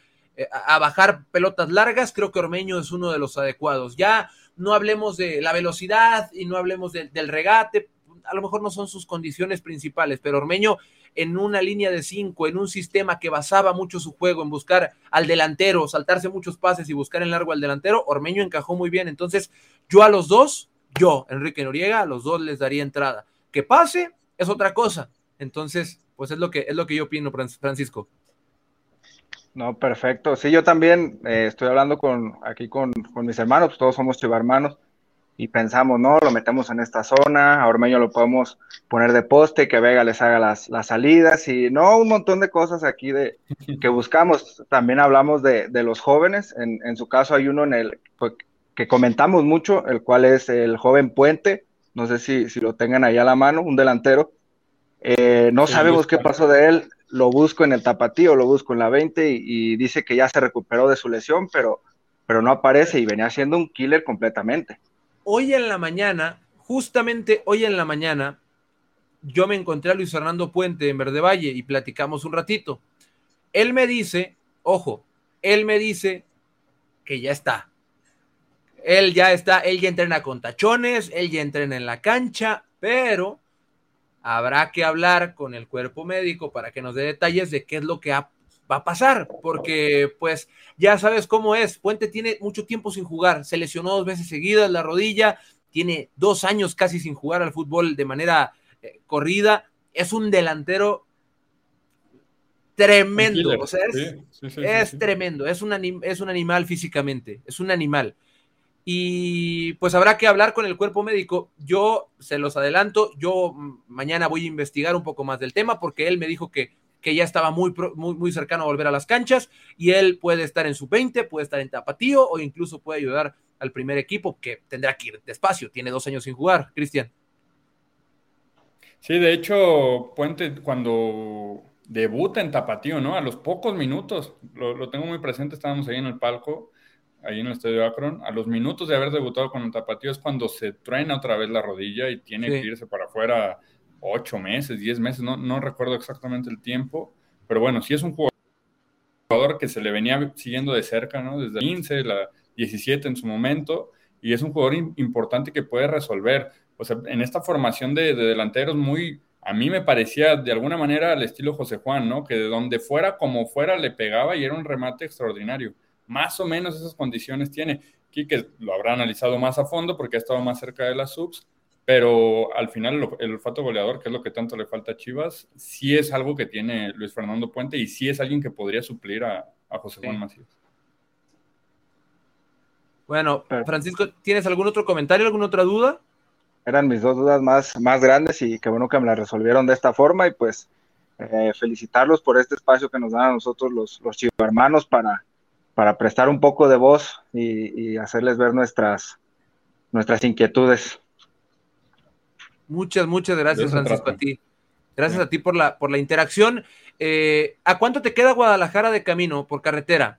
a bajar pelotas largas, creo que Ormeño es uno de los adecuados. Ya no hablemos de la velocidad y no hablemos del regate, a lo mejor no son sus condiciones principales, pero Ormeño en una línea de cinco, en un sistema que basaba mucho su juego en buscar al delantero, saltarse muchos pases y buscar en largo al delantero, Ormeño encajó muy bien. Entonces, yo a los dos, yo, Enrique Noriega, a los dos les daría entrada. Que pase es otra cosa. Entonces, pues es lo que es lo que yo opino, Francisco.
No, perfecto. Sí, yo también eh, estoy hablando con aquí con, mis hermanos, pues todos somos chivarmanos, y pensamos, no, lo metemos en esta zona, a Ormeño lo podemos poner de poste, que Vega les haga las, las salidas, y no, un montón de cosas aquí de que buscamos. También hablamos de, de los jóvenes, en, en, su caso hay uno en el pues, que comentamos mucho, el cual es el joven Puente, no sé si, si lo tengan ahí a la mano, un delantero. Eh, no sabemos qué pasó de él, lo busco en el tapatío, lo busco en la 20 y, dice que ya se recuperó de su lesión, pero, pero no aparece y venía siendo un killer completamente.
Hoy en la mañana, justamente hoy en la mañana, yo me encontré a Luis Fernando Puente en Verde Valle y platicamos un ratito. Él me dice, ojo, él me dice que ya está. Él ya está, él ya entrena con tachones, él ya entrena en la cancha, pero habrá que hablar con el cuerpo médico para que nos dé detalles de qué es lo que va a pasar, porque pues ya sabes cómo es, Puente tiene mucho tiempo sin jugar, se lesionó dos veces seguidas la rodilla, tiene dos años casi sin jugar al fútbol de manera eh, corrida, es un delantero tremendo, o sea, es, tremendo, es un, es un animal físicamente, es un animal y pues habrá que hablar con el cuerpo médico. Yo se los adelanto, yo mañana voy a investigar un poco más del tema porque él me dijo que, que ya estaba muy, muy, muy cercano a volver a las canchas y él puede estar en su 20, puede estar en tapatío o incluso puede ayudar al primer equipo que tendrá que ir despacio, tiene dos años sin jugar, Cristian.
Sí, de hecho, Puente cuando debuta en tapatío, ¿no? A los pocos minutos, lo, lo tengo muy presente, estábamos ahí en el palco ahí en el Estadio Akron, a los minutos de haber debutado con el Tapatío es cuando se truena otra vez la rodilla y tiene que irse para afuera ocho meses, diez meses, no, no recuerdo exactamente el tiempo, pero bueno, sí es un jugador que se le venía siguiendo de cerca, ¿no? Desde la 15, la 17 en su momento, y es un jugador importante que puede resolver. O sea, en esta formación de, de, delanteros muy, a mí me parecía de alguna manera al estilo José Juan, ¿no? Que de donde fuera como fuera le pegaba y era un remate extraordinario. Más o menos esas condiciones tiene. que lo habrá analizado más a fondo porque ha estado más cerca de las subs, pero al final el, olfato goleador, que es lo que tanto le falta a Chivas, sí es algo que tiene Luis Fernando Puente y sí es alguien que podría suplir a, a José Juan Macías.
Bueno, Francisco, ¿tienes algún otro comentario, alguna otra duda?
Eran mis dos dudas más, más grandes y qué bueno que me las resolvieron de esta forma y pues eh, felicitarlos por este espacio que nos dan a nosotros los, los hermanos para, para prestar un poco de voz y, y hacerles ver nuestras, nuestras inquietudes.
Muchas, muchas gracias, Francisco, a ti. Gracias a ti por la, por la interacción. Eh, ¿A cuánto te queda Guadalajara de camino por carretera?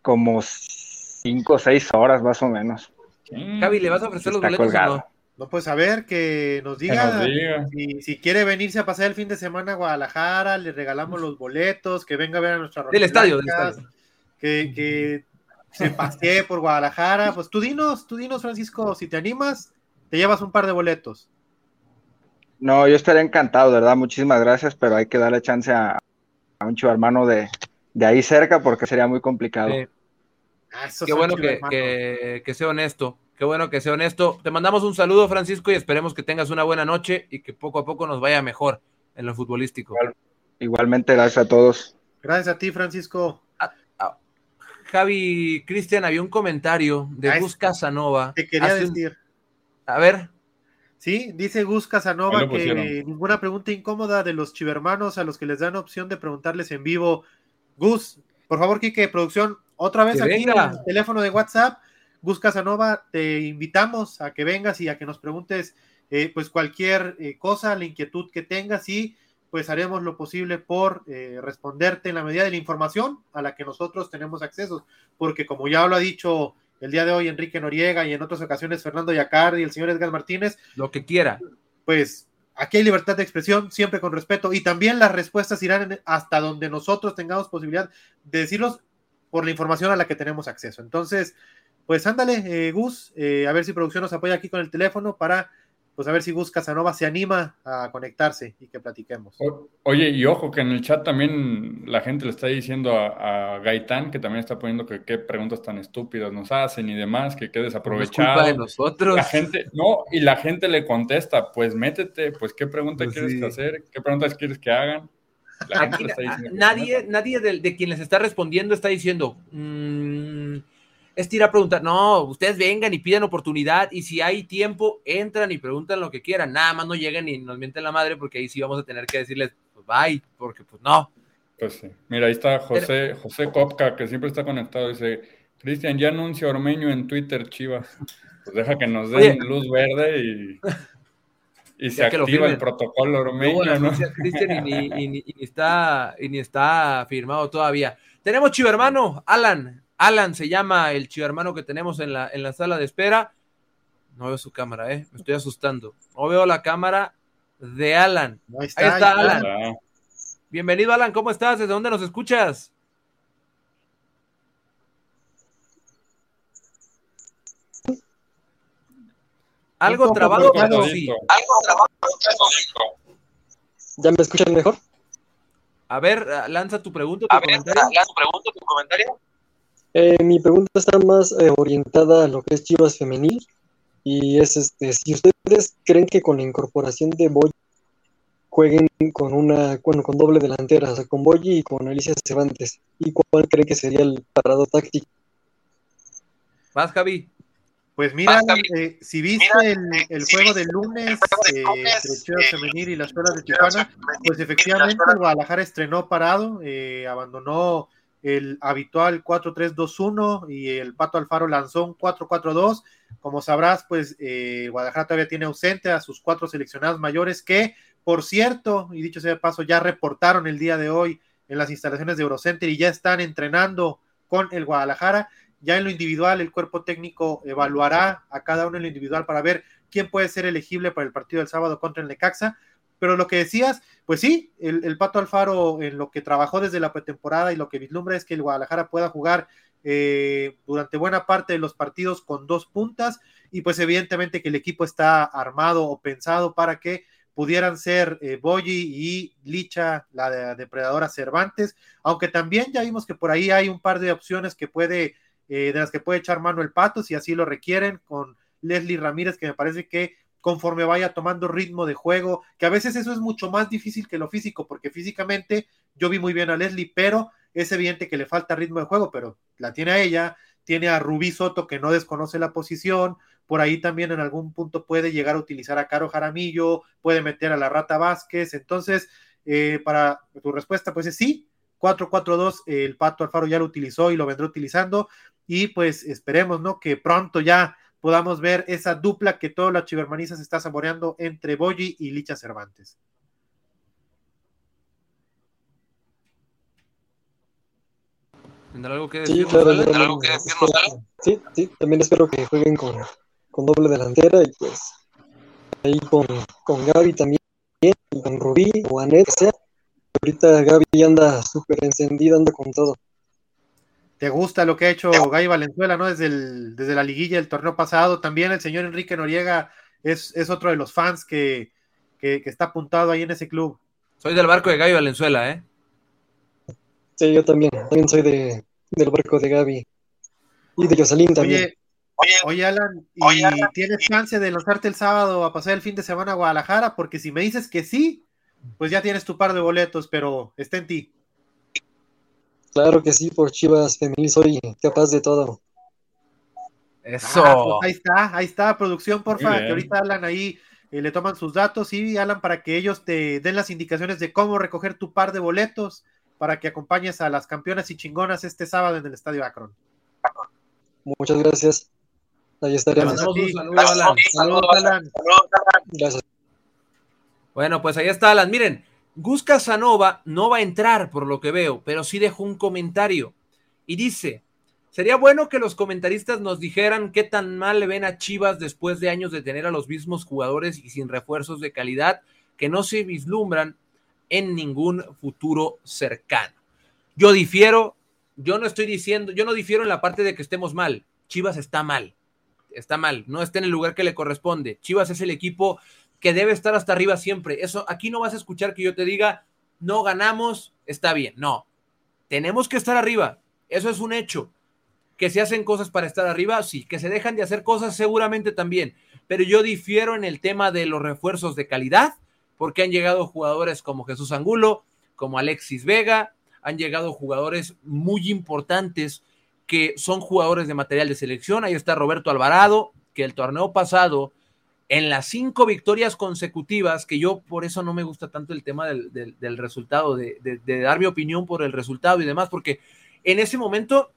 Como cinco o seis horas más o menos.
Javi, ¿le vas a ofrecer los boletos o no?
No, pues a ver, que nos diga, Si, si, quiere venirse a pasar el fin de semana a Guadalajara, le regalamos los boletos, que venga a ver a nuestra
Del estadio, del estadio.
Que, que se pasee por Guadalajara. Pues tú dinos, tú dinos, Francisco, si te animas, te llevas un par de boletos.
No, yo estaría encantado, de verdad, muchísimas gracias, pero hay que darle chance a, a un chivo hermano de, de, ahí cerca porque sería muy complicado. Sí.
Ah, Qué bueno que, que, que, sea honesto. Qué bueno que sea honesto. Te mandamos un saludo, Francisco, y esperemos que tengas una buena noche y que poco a poco nos vaya mejor en lo futbolístico.
Igual, igualmente, gracias a todos.
Gracias a ti, Francisco.
Javi, Cristian, había un comentario de ah, Gus Casanova.
Te quería decir. Un,
a ver.
Sí, dice Gus Casanova que ninguna pregunta incómoda de los chivermanos a los que les dan opción de preguntarles en vivo. Gus, por favor, Kike, producción, otra vez que aquí venga. en el teléfono de WhatsApp. Gus Casanova, te invitamos a que vengas y a que nos preguntes eh, pues cualquier eh, cosa, la inquietud que tengas y pues haremos lo posible por eh, responderte en la medida de la información a la que nosotros tenemos acceso, porque como ya lo ha dicho el día de hoy Enrique Noriega y en otras ocasiones Fernando Yacardi y el señor Edgar Martínez.
Lo que quiera.
Pues aquí hay libertad de expresión, siempre con respeto, y también las respuestas irán hasta donde nosotros tengamos posibilidad de decirlos por la información a la que tenemos acceso. Entonces, pues ándale, eh, Gus, eh, a ver si producción nos apoya aquí con el teléfono para pues a ver si Gus Casanova se anima a conectarse y que platiquemos.
O, oye, y ojo que en el chat también la gente le está diciendo a, a Gaitán, que también está poniendo que qué preguntas tan estúpidas nos hacen y demás, que qué desaprovechado.
Es culpa de nosotros.
La gente, no, y la gente le contesta, pues métete, pues qué pregunta pues quieres sí. hacer, qué preguntas quieres que hagan.
Aquí, nadie, nadie de, de, quien les está respondiendo está diciendo, mmm, es tirar a preguntar, no, ustedes vengan y pidan oportunidad y si hay tiempo, entran y preguntan lo que quieran, nada más no lleguen y nos mienten la madre porque ahí sí vamos a tener que decirles, pues bye, porque pues no.
Pues sí. Mira, ahí está José, José Kopka, que siempre está conectado, dice, Cristian, ya anuncia Ormeño en Twitter, Chivas. Pues deja que nos den Oye. luz verde y, y se activa el protocolo Ormeño, ¿no?
Cristian y, y, está, y ni está firmado todavía. Tenemos Chivo hermano, Alan, Alan se llama el chivo hermano que tenemos en la, en la sala de espera. No veo su cámara, ¿eh? Me estoy asustando. No veo la cámara de Alan. Ahí está, ahí está Alan. Bienvenido, Alan. ¿Cómo estás? ¿Desde dónde nos escuchas? Algo trabado, pero sí. Algo trabado,
¿Ya me escuchan mejor?
A ver, lanza tu pregunta. Tu
A ver, lanza tu pregunta, tu comentario. Eh, mi pregunta está más eh, orientada a lo que es Chivas femenil y es este si ustedes creen que con la incorporación de Boy jueguen con una bueno con doble delantera, o sea, con Boy y con Alicia Cervantes y cuál creen que sería el parado táctico.
Más Javi.
Pues mira, eh, si viste el, el, juego del lunes eh, entre Chivas Femenil y las Perlas de Tijuana, pues efectivamente el Guadalajara estrenó parado, eh, abandonó el habitual 4-3-2-1 y el Pato Alfaro lanzó un 4-4-2. Como sabrás, pues eh, Guadalajara todavía tiene ausente a sus cuatro seleccionados mayores que, por cierto, y dicho sea de paso, ya reportaron el día de hoy en las instalaciones de Eurocenter y ya están entrenando con el Guadalajara. ya en lo individual el cuerpo técnico evaluará a cada uno en lo individual para ver quién puede ser elegible para el partido del sábado contra el Necaxa. Pero lo que decías, pues sí, el, Pato Alfaro en lo que trabajó desde la pretemporada y lo que vislumbra es que el Guadalajara pueda jugar eh, durante buena parte de los partidos con dos puntas y pues evidentemente que el equipo está armado o pensado para que pudieran ser eh, y Licha, la depredadora Cervantes, aunque también ya vimos que por ahí hay un par de opciones que puede, eh, de las que puede echar mano el Pato, si así lo requieren, con Leslie Ramírez, que me parece que conforme vaya tomando ritmo de juego, que a veces eso es mucho más difícil que lo físico, porque físicamente yo vi muy bien a Leslie, pero es evidente que le falta ritmo de juego, pero la tiene a ella, tiene a Rubí Soto que no desconoce la posición, por ahí también en algún punto puede llegar a utilizar a Caro Jaramillo, puede meter a la Rata Vázquez, entonces, eh, para tu respuesta, pues es sí, 4-4-2, el Pato Alfaro ya lo utilizó y lo vendrá utilizando, y pues esperemos, ¿no? Que pronto ya podamos ver esa dupla que toda la chivermaniza se está saboreando entre Boyi y Licha Cervantes.
¿Tendrá algo que decir? Sí, ¿Algo que
sí, sí, también espero que jueguen con, con, doble delantera y pues ahí con, con Gaby también, y con Rubí o Anet, sea. Ahorita Gaby anda súper encendida, anda con todo
te gusta lo que ha hecho Gaby Valenzuela, ¿no? Desde, el, desde la liguilla del torneo pasado. También el señor Enrique Noriega es, es otro de los fans que, está apuntado ahí en ese club.
Soy del barco de Gaby Valenzuela, ¿eh?
Sí, yo también. También soy de, del barco de Gaby. Y de Jocelyn también.
Oye, oye, Alan, ¿y tienes chance de lanzarte el sábado a pasar el fin de semana a Guadalajara? Porque si me dices que sí, pues ya tienes tu par de boletos, pero está en ti.
Claro que sí, por Chivas Femenil soy capaz de todo.
Eso. Ah, pues ahí está, ahí está, producción, porfa, que ahorita Alan ahí eh, le toman sus datos y Alan para que ellos te den las indicaciones de cómo recoger tu par de boletos para que acompañes a las campeonas y chingonas este sábado en el Estadio Akron.
Muchas gracias. Ahí estaremos. Saludos,
Alan. Saludos, Alan. Gracias. Bueno, pues ahí está Alan. Miren, Gus Casanova no va a entrar por lo que veo, pero sí dejó un comentario y dice, sería bueno que los comentaristas nos dijeran qué tan mal le ven a Chivas después de años de tener a los mismos jugadores y sin refuerzos de calidad que no se vislumbran en ningún futuro cercano. Yo difiero, yo no estoy diciendo, yo no difiero en la parte de que estemos mal. Chivas está mal, está mal, no está en el lugar que le corresponde. Chivas es el equipo que debe estar hasta arriba siempre. Eso, aquí no vas a escuchar que yo te diga, no ganamos, está bien. No, tenemos que estar arriba. Eso es un hecho. Que se hacen cosas para estar arriba, sí. Que se dejan de hacer cosas, seguramente también. Pero yo difiero en el tema de los refuerzos de calidad, porque han llegado jugadores como Jesús Angulo, como Alexis Vega, han llegado jugadores muy importantes que son jugadores de material de selección. Ahí está Roberto Alvarado, que el torneo pasado en las cinco victorias consecutivas, que yo por eso no me gusta tanto el tema del, resultado, de, dar mi opinión por el resultado y demás, porque en ese momento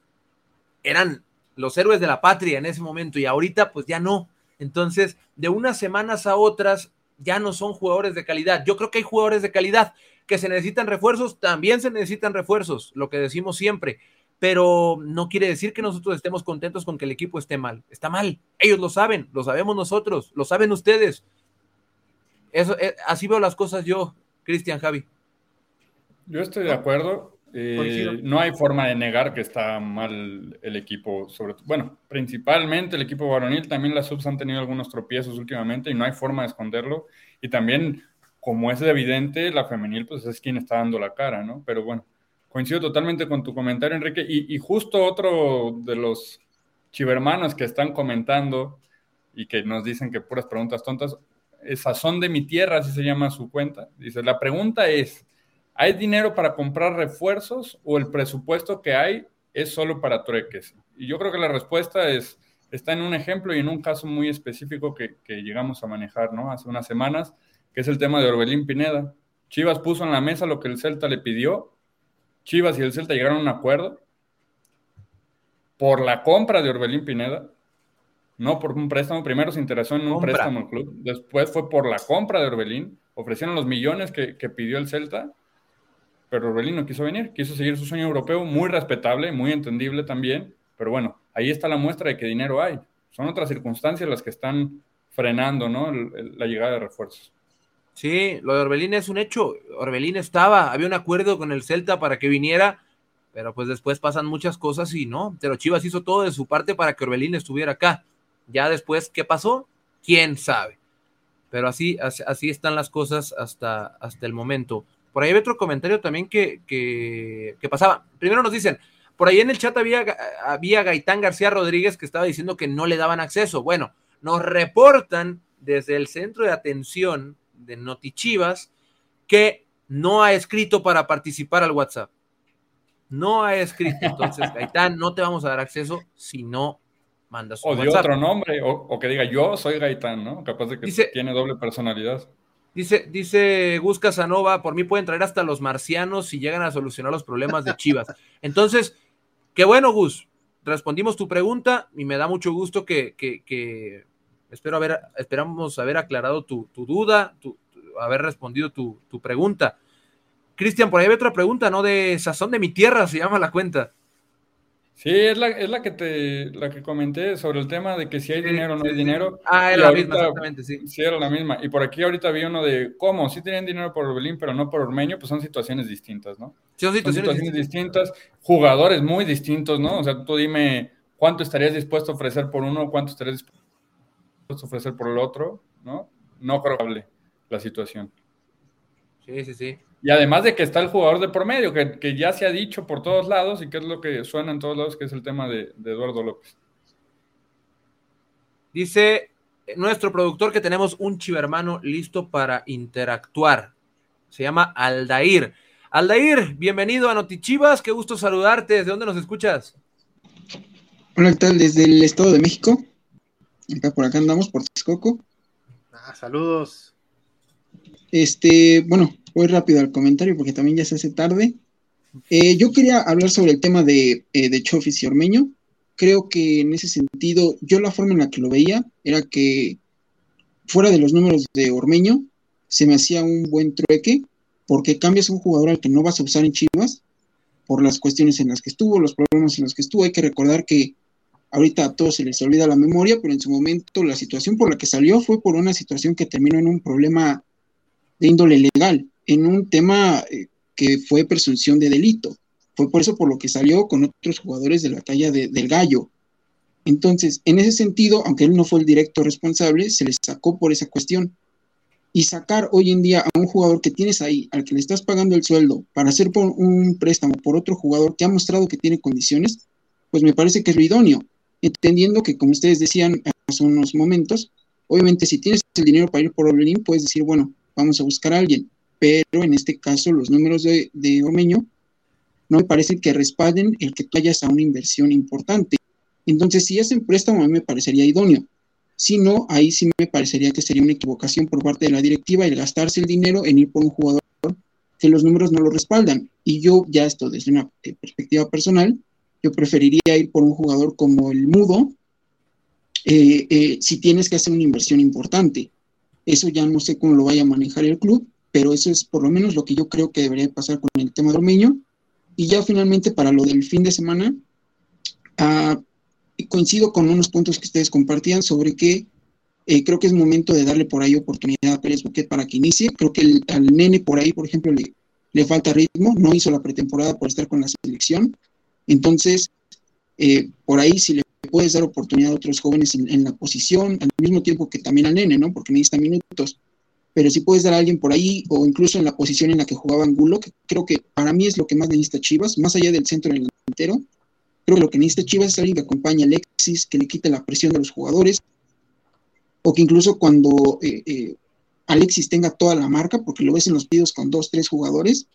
eran los héroes de la patria en ese momento y ahorita pues ya no. Entonces, de unas semanas a otras ya no son jugadores de calidad. Yo creo que hay jugadores de calidad que se necesitan refuerzos, también se necesitan refuerzos, lo que decimos siempre pero no quiere decir que nosotros estemos contentos con que el equipo esté mal. Está mal. Ellos lo saben, lo sabemos nosotros, lo saben ustedes. Eso, eh, así veo las cosas yo, Cristian Javi.
Yo estoy de acuerdo. Eh, no hay forma de negar que está mal el equipo, sobre bueno, principalmente el equipo varonil, también las subs han tenido algunos tropiezos últimamente y no hay forma de esconderlo. Y también, como es evidente, la femenil pues es quien está dando la cara, ¿no? Pero bueno, Coincido totalmente con tu comentario, Enrique. Y, justo otro de los chivermanos que están comentando y que nos dicen que puras preguntas tontas, es Sazón de mi tierra, así se llama su cuenta. Dice, la pregunta es, ¿hay dinero para comprar refuerzos o el presupuesto que hay es solo para trueques? Y yo creo que la respuesta es, está en un ejemplo y en un caso muy específico que, que llegamos a manejar, ¿no? Hace unas semanas, que es el tema de Orbelín Pineda. Chivas puso en la mesa lo que el Celta le pidió Chivas y el Celta llegaron a un acuerdo por la compra de Orbelín Pineda, no por un préstamo. Primero se interesó en un préstamo al club, después fue por la compra de Orbelín. Ofrecieron los millones que, pidió el Celta, pero Orbelín no quiso venir, quiso seguir su sueño europeo, muy respetable, muy entendible también, Pero bueno, ahí está la muestra de que dinero hay. Son otras circunstancias las que están frenando, ¿no? la llegada de refuerzos.
Sí, lo de Orbelín es un hecho. Orbelín estaba, había un acuerdo con el Celta para que viniera, pero pues después pasan muchas cosas y no. Pero Chivas hizo todo de su parte para que Orbelín estuviera acá. Ya después, ¿qué pasó? ¿Quién sabe? Pero así, así, están las cosas hasta, hasta el momento. Por ahí hay otro comentario también que, que, que pasaba. Primero nos dicen, por ahí en el chat había, había Gaitán García Rodríguez que estaba diciendo que no le daban acceso. Bueno, nos reportan desde el centro de atención de Notichivas que no ha escrito para participar al WhatsApp. No ha escrito. Entonces, Gaitán, no te vamos a dar acceso si no mandas
un O de otro nombre, o, que diga yo soy Gaitán, ¿no? Capaz de que tiene doble personalidad.
Dice, dice Gus Casanova, por mí pueden traer hasta los marcianos si llegan a solucionar los problemas de Chivas. Entonces, qué bueno, Gus. Respondimos tu pregunta y me da mucho gusto que, que Espero haber, esperamos haber aclarado tu, duda, haber respondido tu, pregunta. Cristian, por ahí hay otra pregunta, ¿no? De Sazón de mi tierra, se llama la cuenta.
Sí, es la, es la que te la que comenté sobre el tema de que si hay dinero o no hay dinero.
Ah, era la misma, exactamente, sí.
Sí, era la misma. Y por aquí ahorita vi uno de cómo, si tienen dinero por Orbelín, pero no por Ormeño, pues son situaciones distintas, ¿no?
Sí, son situaciones,
distintas. jugadores muy distintos, ¿no? O sea, tú dime cuánto estarías dispuesto a ofrecer por uno, cuánto estarías dispuesto ofrecer por el otro, ¿no? No probable la situación.
Sí, sí, sí.
Y además de que está el jugador de por medio, que, ya se ha dicho por todos lados y que es lo que suena en todos lados, que es el tema de, Eduardo López.
Dice nuestro productor que tenemos un chivermano listo para interactuar. Se llama Aldair. Aldair, bienvenido a Notichivas, qué gusto saludarte. ¿Desde dónde nos escuchas?
Hola, ¿qué tal? Desde el Estado de México. Acá por acá andamos, por Texcoco.
Ah, saludos.
Este, bueno, voy rápido al comentario porque también ya se hace tarde. Eh, yo quería hablar sobre el tema de, eh, de Chofis y Ormeño. Creo que en ese sentido, yo la forma en la que lo veía era que fuera de los números de Ormeño, se me hacía un buen trueque, porque cambias un jugador al que no vas a usar en Chivas, por las cuestiones en las que estuvo, los problemas en los que estuvo. Hay que recordar que Ahorita a todos se les olvida la memoria, pero en su momento la situación por la que salió fue por una situación que terminó en un problema de índole legal, en un tema eh, que fue presunción de delito. Fue por eso por lo que salió con otros jugadores de la talla del gallo. Entonces, en ese sentido, aunque él no fue el directo responsable, se le sacó por esa cuestión. Y sacar hoy en día a un jugador que tienes ahí, al que le estás pagando el sueldo, para hacer por un préstamo por otro jugador que ha mostrado que tiene condiciones, pues me parece que es lo idóneo entendiendo que, como ustedes decían hace unos momentos, obviamente si tienes el dinero para ir por Orbelín, puedes decir, bueno, vamos a buscar a alguien, pero en este caso los números de, de no me parece que respalden el que tú hayas a una inversión importante. Entonces, si hacen préstamo, a mí me parecería idóneo. Si no, ahí sí me parecería que sería una equivocación por parte de la directiva el gastarse el dinero en ir por un jugador que los números no lo respaldan. Y yo ya esto desde una eh, perspectiva personal, yo preferiría ir por un jugador como el Mudo eh, eh, si tienes que hacer una inversión importante. Eso ya no sé cómo lo vaya a manejar el club, pero eso es por lo menos lo que yo creo que debería pasar con el tema de Ormeño. Y ya finalmente para lo del fin de semana, ah, coincido con unos puntos que ustedes compartían sobre que eh, creo que es momento de darle por ahí oportunidad a Pérez Buquet para que inicie. Creo que al nene por ahí, por ejemplo, le, le falta ritmo, no hizo la pretemporada por estar con la selección. Entonces, eh, por ahí si le puedes dar oportunidad a otros jóvenes en, la posición, al mismo tiempo que también al nene, ¿no? Porque necesita minutos. Pero si puedes dar a alguien por ahí, o incluso en la posición en la que jugaba Angulo, que creo que para mí es lo que más necesita Chivas, más allá del centro delantero, creo que lo que necesita Chivas es alguien que acompañe a Alexis, que le quite la presión de los jugadores, o que incluso cuando eh, eh, Alexis tenga toda la marca, porque lo ves en los pidos con dos, tres jugadores,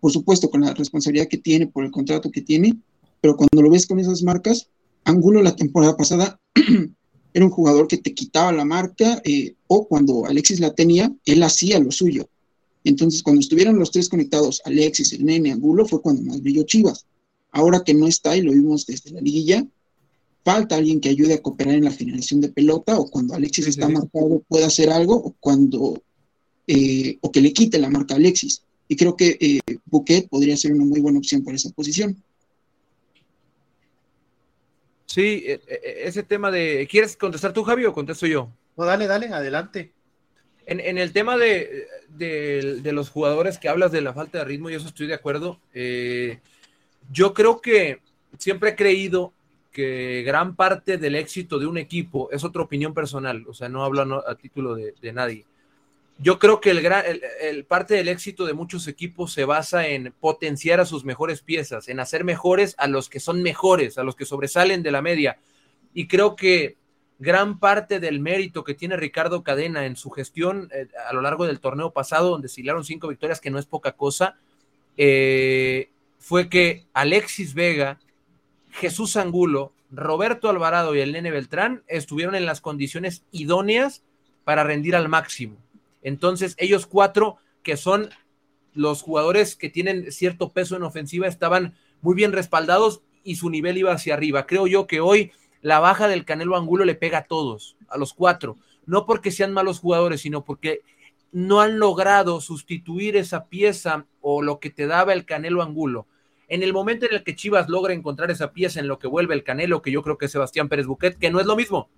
por supuesto con la responsabilidad que tiene por el contrato que tiene, pero cuando lo ves con esas marcas, Angulo la temporada pasada era un jugador que te quitaba la marca eh, o cuando Alexis la tenía, él hacía lo suyo. Entonces, cuando estuvieron los tres conectados, Alexis, el nene, Angulo, fue cuando más brilló Chivas. Ahora que no está y lo vimos desde la liguilla, falta alguien que ayude a cooperar en la generación de pelota o cuando Alexis está marcado puede hacer algo o cuando eh, o que le quite la marca a Alexis. Y creo que eh, Bouquet podría ser una muy buena opción para esa posición.
Sí, e, e, ese tema de. ¿Quieres contestar tú, Javi, o contesto yo?
No, dale, dale, adelante.
En, el tema de, los jugadores que hablas de la falta de ritmo, yo eso estoy de acuerdo. Eh, yo creo que siempre he creído que gran parte del éxito de un equipo es otra opinión personal, o sea, no hablo a título de, nadie. Yo creo que el, gran, el, parte del éxito de muchos equipos se basa en potenciar a sus mejores piezas, en hacer mejores a los que son mejores, a los que sobresalen de la media. Y creo que gran parte del mérito que tiene Ricardo Cadena en su gestión eh, a lo largo del torneo pasado, donde se cinco victorias, que no es poca cosa, eh, fue que Alexis Vega, Jesús Angulo, Roberto Alvarado y el Nene Beltrán estuvieron en las condiciones idóneas para rendir al máximo. Entonces, ellos cuatro, que son los jugadores que tienen cierto peso en ofensiva, estaban muy bien respaldados y su nivel iba hacia arriba. Creo yo que hoy la baja del Canelo Angulo le pega a todos, a los cuatro, no porque sean malos jugadores, sino porque no han logrado sustituir esa pieza o lo que te daba el Canelo Angulo. En el momento en el que Chivas logra encontrar esa pieza en lo que vuelve el Canelo, que yo creo que es Sebastián Pérez Buquet, que no es lo mismo,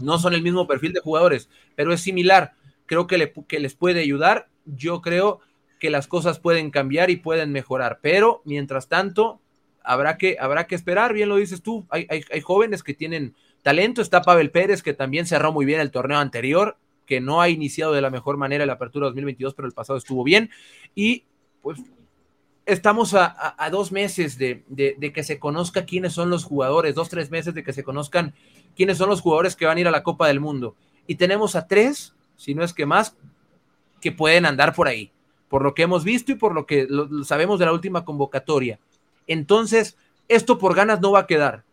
no son el mismo perfil de jugadores, pero es similar, creo que, le, que les puede ayudar, yo creo que las cosas pueden cambiar y pueden mejorar, pero mientras tanto, habrá que, habrá que esperar, bien lo dices tú, hay, hay, jóvenes que tienen talento, está Pavel Pérez, que también cerró muy bien el torneo anterior, que no ha iniciado de la mejor manera la apertura 2022, pero el pasado estuvo bien, y pues estamos a, dos meses de, de, que se conozca quiénes son los jugadores, dos, tres meses de que se conozcan quiénes son los jugadores que van a ir a la Copa del Mundo. Y tenemos a tres, si no es que más, que pueden andar por ahí, por lo que hemos visto y por lo que sabemos de la última convocatoria. Entonces, esto por ganas no va a quedar.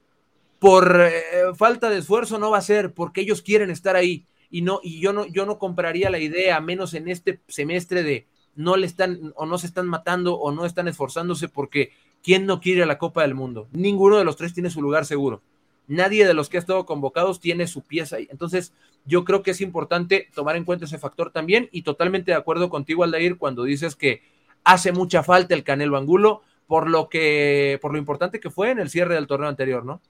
Por eh, falta de esfuerzo no va a ser, porque ellos quieren estar ahí. Y, no, y yo, no, yo no compraría la idea, menos en este semestre, de no le están o no se están matando o no están esforzándose porque ¿quién no quiere a la Copa del Mundo? Ninguno de los tres tiene su lugar seguro. Nadie de los que ha estado convocados tiene su pieza ahí. Entonces, yo creo que es importante tomar en cuenta ese factor también y totalmente de acuerdo contigo, Aldair, cuando dices que hace mucha falta el Canelo Angulo por lo que, por lo importante que fue en el cierre del torneo anterior, ¿no?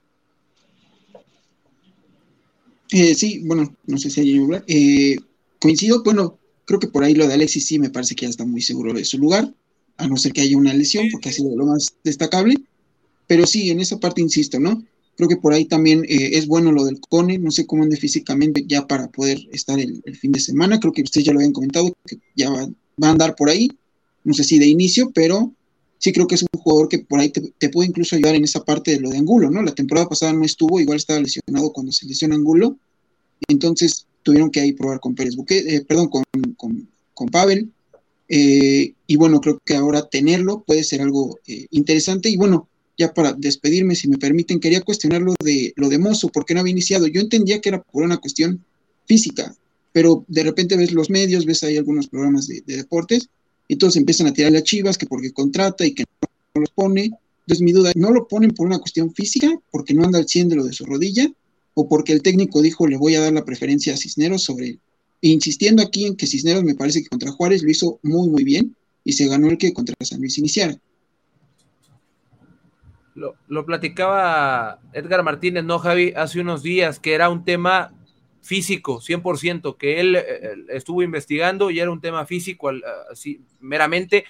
Eh, sí, bueno, no sé si hay. Eh, coincido, bueno, creo que por ahí lo de Alexis sí me parece que ya está muy seguro de su lugar, a no ser que haya una lesión, porque ha sido lo más destacable. Pero sí, en esa parte insisto, ¿no? Creo que por ahí también eh, es bueno lo del Cone, no sé cómo ande físicamente ya para poder estar el, fin de semana. Creo que ustedes ya lo habían comentado, que ya va, va, a andar por ahí, no sé si de inicio, pero sí creo que es un jugador que por ahí te, puede incluso ayudar en esa parte de lo de Angulo, ¿no? La temporada pasada no estuvo, igual estaba lesionado cuando se lesiona Angulo, entonces tuvieron que ahí probar con Pérez Buque, eh, perdón, con, con, Pavel, eh, y bueno, creo que ahora tenerlo puede ser algo eh, interesante, y bueno, ya para despedirme, si me permiten, quería cuestionar lo de, lo de Mozo, porque no había iniciado, yo entendía que era por una cuestión física, pero de repente ves los medios, ves ahí algunos programas de deportes, y todos empiezan a tirarle a Chivas que porque contrata y que no los pone. Entonces mi duda, ¿no lo ponen por una cuestión física, porque no anda al 100 de lo de su rodilla, o porque el técnico dijo le voy a dar la preferencia a Cisneros sobre él? Insistiendo aquí en que Cisneros me parece que contra Juárez lo hizo muy muy bien y se ganó el que contra San Luis iniciara.
Lo, lo, platicaba Edgar Martínez, ¿no, Javi? Hace unos días, que era un tema físico, 100%, que él, estuvo investigando y era un tema físico así, meramente.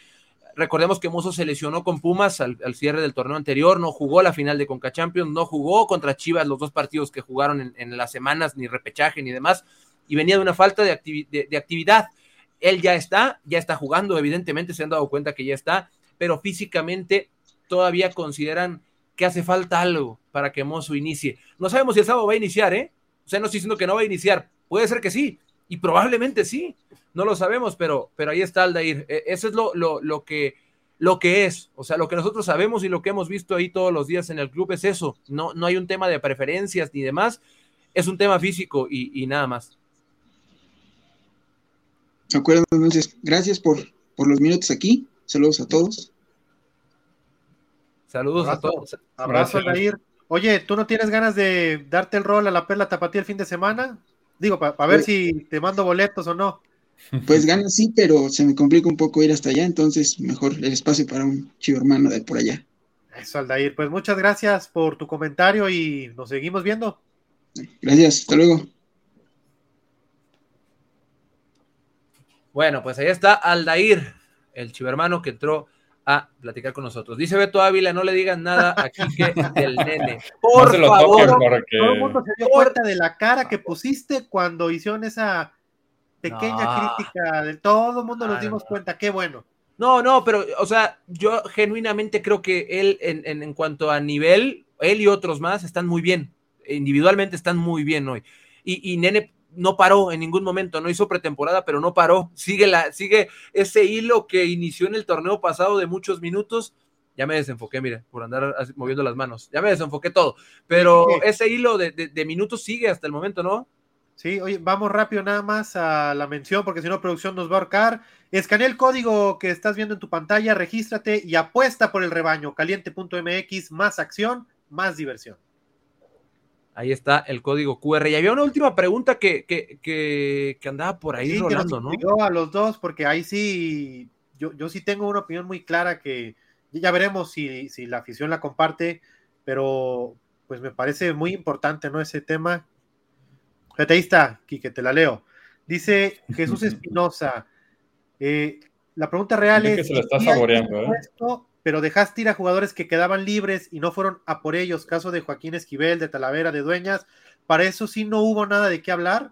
Recordemos que Mozo se lesionó con Pumas al, cierre del torneo anterior, no jugó la final de Conca Champions, no jugó contra Chivas los dos partidos que jugaron en, las semanas, ni repechaje ni demás, y venía de una falta de, de actividad. Él ya está, ya está jugando, evidentemente se han dado cuenta que ya está, pero físicamente todavía consideran que hace falta algo para que Mozo inicie. No sabemos si el sábado va a iniciar, ¿eh? O sea, no estoy diciendo que no va a iniciar. Puede ser que sí, y probablemente sí. No lo sabemos, pero, pero ahí está Aldair. E, eso es lo, lo, que, lo que es. O sea, lo que nosotros sabemos y lo que hemos visto ahí todos los días en el club es eso. No, no hay un tema de preferencias ni demás. Es un tema físico y, nada más.
De entonces, gracias por, por los minutos aquí. Saludos a todos.
Saludos a todos.
Abrazo, Aldair. Oye, ¿tú no tienes ganas de darte el rol a la perla tapatía el fin de semana? Digo, para ver pues si te mando boletos o no.
Pues ganas sí, pero se me complica un poco ir hasta allá, entonces mejor el espacio para un chivo hermano de por allá.
Eso, Aldair. Pues muchas gracias por tu comentario y nos seguimos viendo.
Gracias, hasta luego.
Bueno, pues ahí está Aldair, el chivermano que entró a platicar con nosotros. Dice Beto Ávila, no le digan nada a Quique del nene. Por favor.
Todo el mundo se dio cuenta de la cara que pusiste cuando hicieron esa pequeña crítica. De todo el mundo nos dimos cuenta. Qué bueno.
No, no, pero, o sea, yo genuinamente creo que él, en, en, cuanto a nivel, él y otros más están muy bien. Individualmente están muy bien hoy. Y, y Nene no paró en ningún momento, no hizo pretemporada, pero no paró. Sigue, la, sigue ese hilo que inició en el torneo pasado de muchos minutos. Ya me desenfoqué, mire, por andar moviendo las manos. Ya me desenfoqué todo. Pero ese hilo de, de, minutos sigue hasta el momento, ¿no?
Sí, oye, vamos rápido nada más a la mención, porque si no, producción nos va a ahorcar. Escanea el código que estás viendo en tu pantalla, regístrate y apuesta por el rebaño. Caliente.mx, más acción, más diversión.
Ahí está el código QR. Y había una última pregunta que, que, que, andaba por ahí rolando, ¿no?
a los dos, porque ahí sí, yo, yo sí tengo una opinión muy clara que ya veremos si, si la afición la comparte, pero pues me parece muy importante, ¿no? Ese tema. Fíjate, ahí está, Quique, te la leo. Dice Jesús Espinosa, eh, la pregunta real es...
Que se la está saboreando, ¿eh?
Pero dejaste ir a jugadores que quedaban libres y no fueron a por ellos, caso de Joaquín Esquivel, de Talavera, de Dueñas, para eso sí no hubo nada de qué hablar.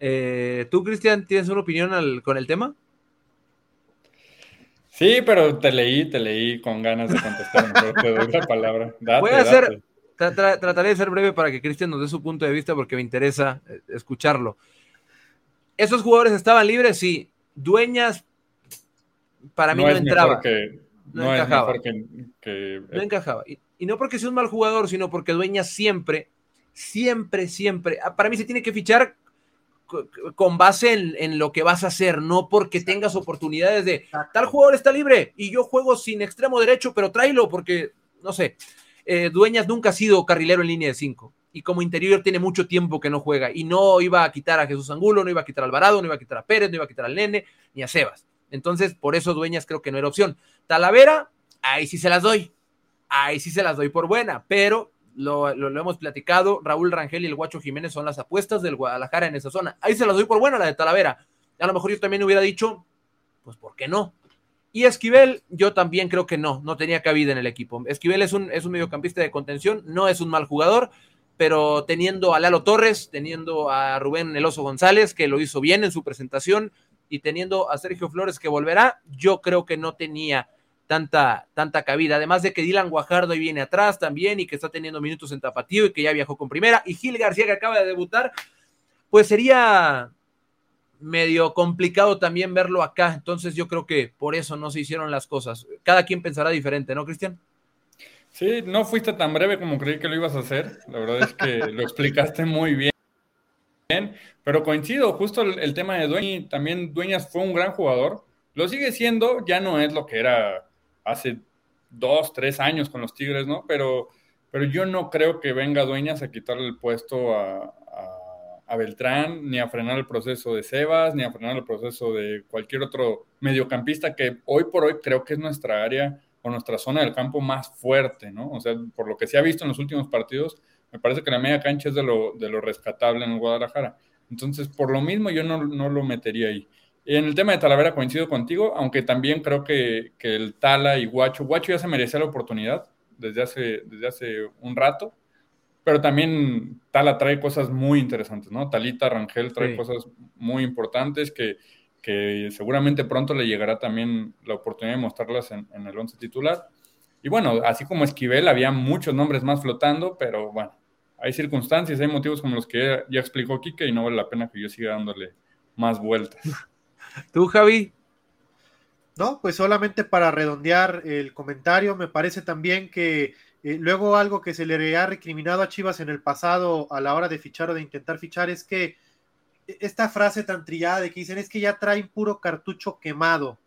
Eh, ¿Tú, Cristian, tienes una opinión con el tema?
Sí, pero te leí, te leí con ganas de contestar, te doy la palabra.
Voy a hacer, trataré de ser breve para que Cristian nos dé su punto de vista porque me interesa eh, escucharlo. ¿Esos jugadores estaban libres? Sí. Dueñas para mí no, entraba.
no, encajaba. No
encajaba. Y, no porque sea un mal jugador, sino porque Dueña siempre, siempre, siempre, ah, para mí se tiene que fichar con base en, lo que vas a hacer, no porque tengas oportunidades de tal jugador está libre y yo juego sin extremo derecho, pero tráelo porque, no sé, eh, Dueñas nunca ha sido carrilero en línea de 5 y como interior tiene mucho tiempo que no juega y no iba a quitar a Jesús Angulo, no iba a quitar a Alvarado, no iba a quitar a Pérez, no iba a quitar al Nene ni a Sebas. Entonces, por eso Dueñas creo que no era opción. Talavera, ahí sí se las doy. Ahí sí se las doy por buena, pero lo, hemos platicado. Raúl Rangel y el Guacho Jiménez son las apuestas del Guadalajara en esa zona. Ahí se las doy por buena, la de Talavera. A lo mejor yo también hubiera dicho, pues, ¿por qué no? Y Esquivel, yo también creo que no, no tenía cabida en el equipo. Esquivel es un, es un mediocampista de contención, no es un mal jugador, pero teniendo a Lalo Torres, teniendo a Rubén Eloso González, que lo hizo bien en su presentación, y teniendo a Sergio Flores que volverá, yo creo que no tenía tanta, tanta cabida. Además de que Dylan Guajardo ahí viene atrás también y que está teniendo minutos en tapatío y que ya viajó con primera. Y Gil García que acaba de debutar, pues sería medio complicado también verlo acá. Entonces yo creo que por eso no se hicieron las cosas. Cada quien pensará diferente, ¿no, Cristian?
Sí, no fuiste tan breve como creí que lo ibas a hacer. La verdad es que lo explicaste muy bien. Pero coincido, justo el, tema de Dueñas, también Dueñas fue un gran jugador, lo sigue siendo, ya no es lo que era hace dos, tres años con los Tigres, ¿no? Pero, pero yo no creo que venga Dueñas a quitarle el puesto a, a, Beltrán, ni a frenar el proceso de Sebas, ni a frenar el proceso de cualquier otro mediocampista que hoy por hoy creo que es nuestra área o nuestra zona del campo más fuerte, ¿no? O sea, por lo que se ha visto en los últimos partidos, me parece que la media cancha es de lo, de lo rescatable en el Guadalajara. Entonces, por lo mismo, yo no, no, lo metería ahí. En el tema de Talavera coincido contigo, aunque también creo que, que, el Tala y Guacho, Guacho ya se merecía la oportunidad desde hace, desde hace un rato, pero también Tala trae cosas muy interesantes, ¿no? Talita Rangel trae cosas muy importantes que, que, seguramente pronto le llegará también la oportunidad de mostrarlas en, en el once titular. Y bueno, así como Esquivel, había muchos nombres más flotando, pero bueno, hay circunstancias, hay motivos como los que ya, explicó Kike y no vale la pena que yo siga dándole más vueltas.
¿Tú, Javi?
No, pues solamente para redondear el comentario, me parece también que eh, luego algo que se le ha recriminado a Chivas en el pasado a la hora de fichar o de intentar fichar es que esta frase tan trillada de que dicen es que ya traen puro cartucho quemado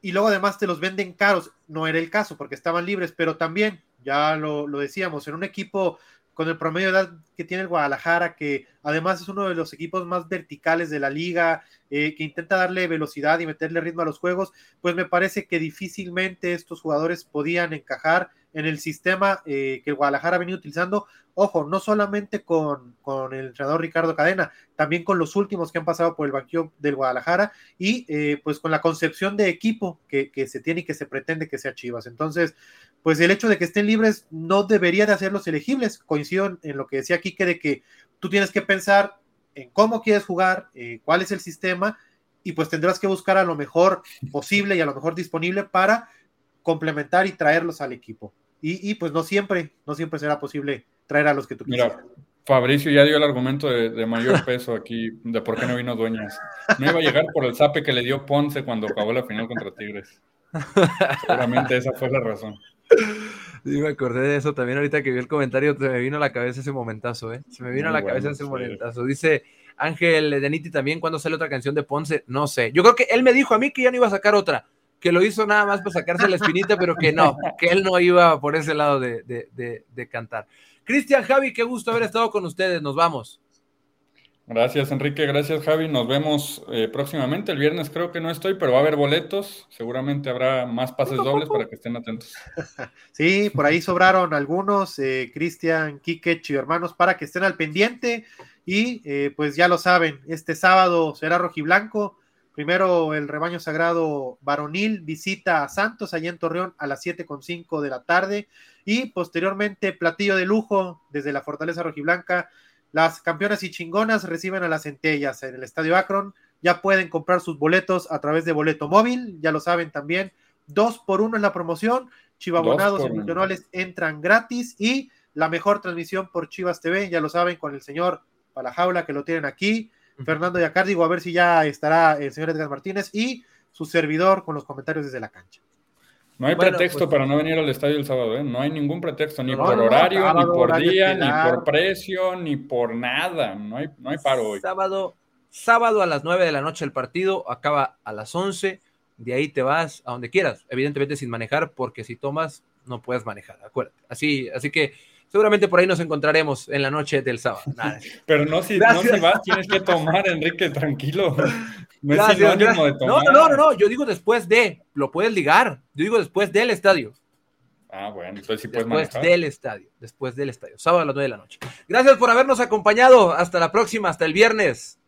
y luego además te los venden caros. No era el caso porque estaban libres, pero también, ya lo, lo decíamos, en un equipo con el promedio de edad que tiene el Guadalajara, que además es uno de los equipos más verticales de la liga, eh, que intenta darle velocidad y meterle ritmo a los juegos, pues me parece que difícilmente estos jugadores podían encajar en el sistema eh, que Guadalajara venía utilizando. Ojo, no solamente con, con, el entrenador Ricardo Cadena, también con los últimos que han pasado por el banquillo del Guadalajara y eh, pues con la concepción de equipo que, que, se tiene y que se pretende que sea Chivas. Entonces, pues el hecho de que estén libres no debería de hacerlos elegibles. Coincido en, en lo que decía Quique de que tú tienes que pensar en cómo quieres jugar, eh, cuál es el sistema y pues tendrás que buscar a lo mejor posible y a lo mejor disponible para complementar y traerlos al equipo y, pues no siempre, no siempre será posible traer a los que tú quieras.
Mira, Fabricio ya dio el argumento de, mayor peso aquí de por qué no vino Dueñas. No iba a llegar por el zape que le dio Ponce cuando acabó la final contra Tigres. Seguramente esa fue la razón.
Sí, me acordé de eso también ahorita que vi el comentario, se me vino a la cabeza ese momentazo, ¿eh? Se me vino a la cabeza ese momentazo. Dice Ángel Deniti también, ¿cuándo sale otra canción de Ponce? No sé. Yo creo que él me dijo a mí que ya no iba a sacar otra que lo hizo nada más para sacarse la espinita, pero que no, que él no iba por ese lado de, de, de, cantar. Cristian, Javi, qué gusto haber estado con ustedes, nos vamos.
Gracias, Enrique, gracias, Javi. Nos vemos eh, próximamente. El viernes creo que no estoy, pero va a haber boletos. Seguramente habrá más pases dobles para que estén atentos.
Sí, por ahí sobraron algunos, eh, Cristian, Kike, y hermanos, para que estén al pendiente. Y eh, pues ya lo saben, este sábado será rojiblanco Primero el rebaño sagrado varonil visita a Santos allá en Torreón a las 7.5 de la tarde y posteriormente platillo de lujo desde la Fortaleza Rojiblanca. Las campeonas y chingonas reciben a las centellas en el Estadio Akron. Ya pueden comprar sus boletos a través de boleto móvil, ya lo saben también. Dos por uno en la promoción. Chivabonados y multionales entran gratis y la mejor transmisión por Chivas TV, ya lo saben, con el señor Palajaula que lo tienen aquí Fernando Yacardigo, a ver si ya estará el señor Edgar Martínez y su servidor con los comentarios desde la cancha.
No hay pretexto pues, para no venir al estadio el sábado, ¿eh? No hay ningún pretexto, ni por horario, ni por día, ni por precio, ni por nada. No hay, no hay paro hoy.
Sábado, sábado a las 9 de la noche el partido, acaba a las 11. De ahí te vas a donde quieras, evidentemente sin manejar, porque si tomas, no puedes manejar, acuérdate. Así, así que seguramente por ahí nos encontraremos en la noche del sábado.
Pero no si, no si, vas, tienes que tomar, Enrique, tranquilo. No es
de tomar. No, no, no, no, yo digo después de, lo puedes ligar. Yo digo después del estadio.
Ah, bueno, entonces sí puedes
Después del estadio, después del estadio, sábado a las 9 de la noche. Gracias por habernos acompañado. Hasta la próxima, hasta el viernes.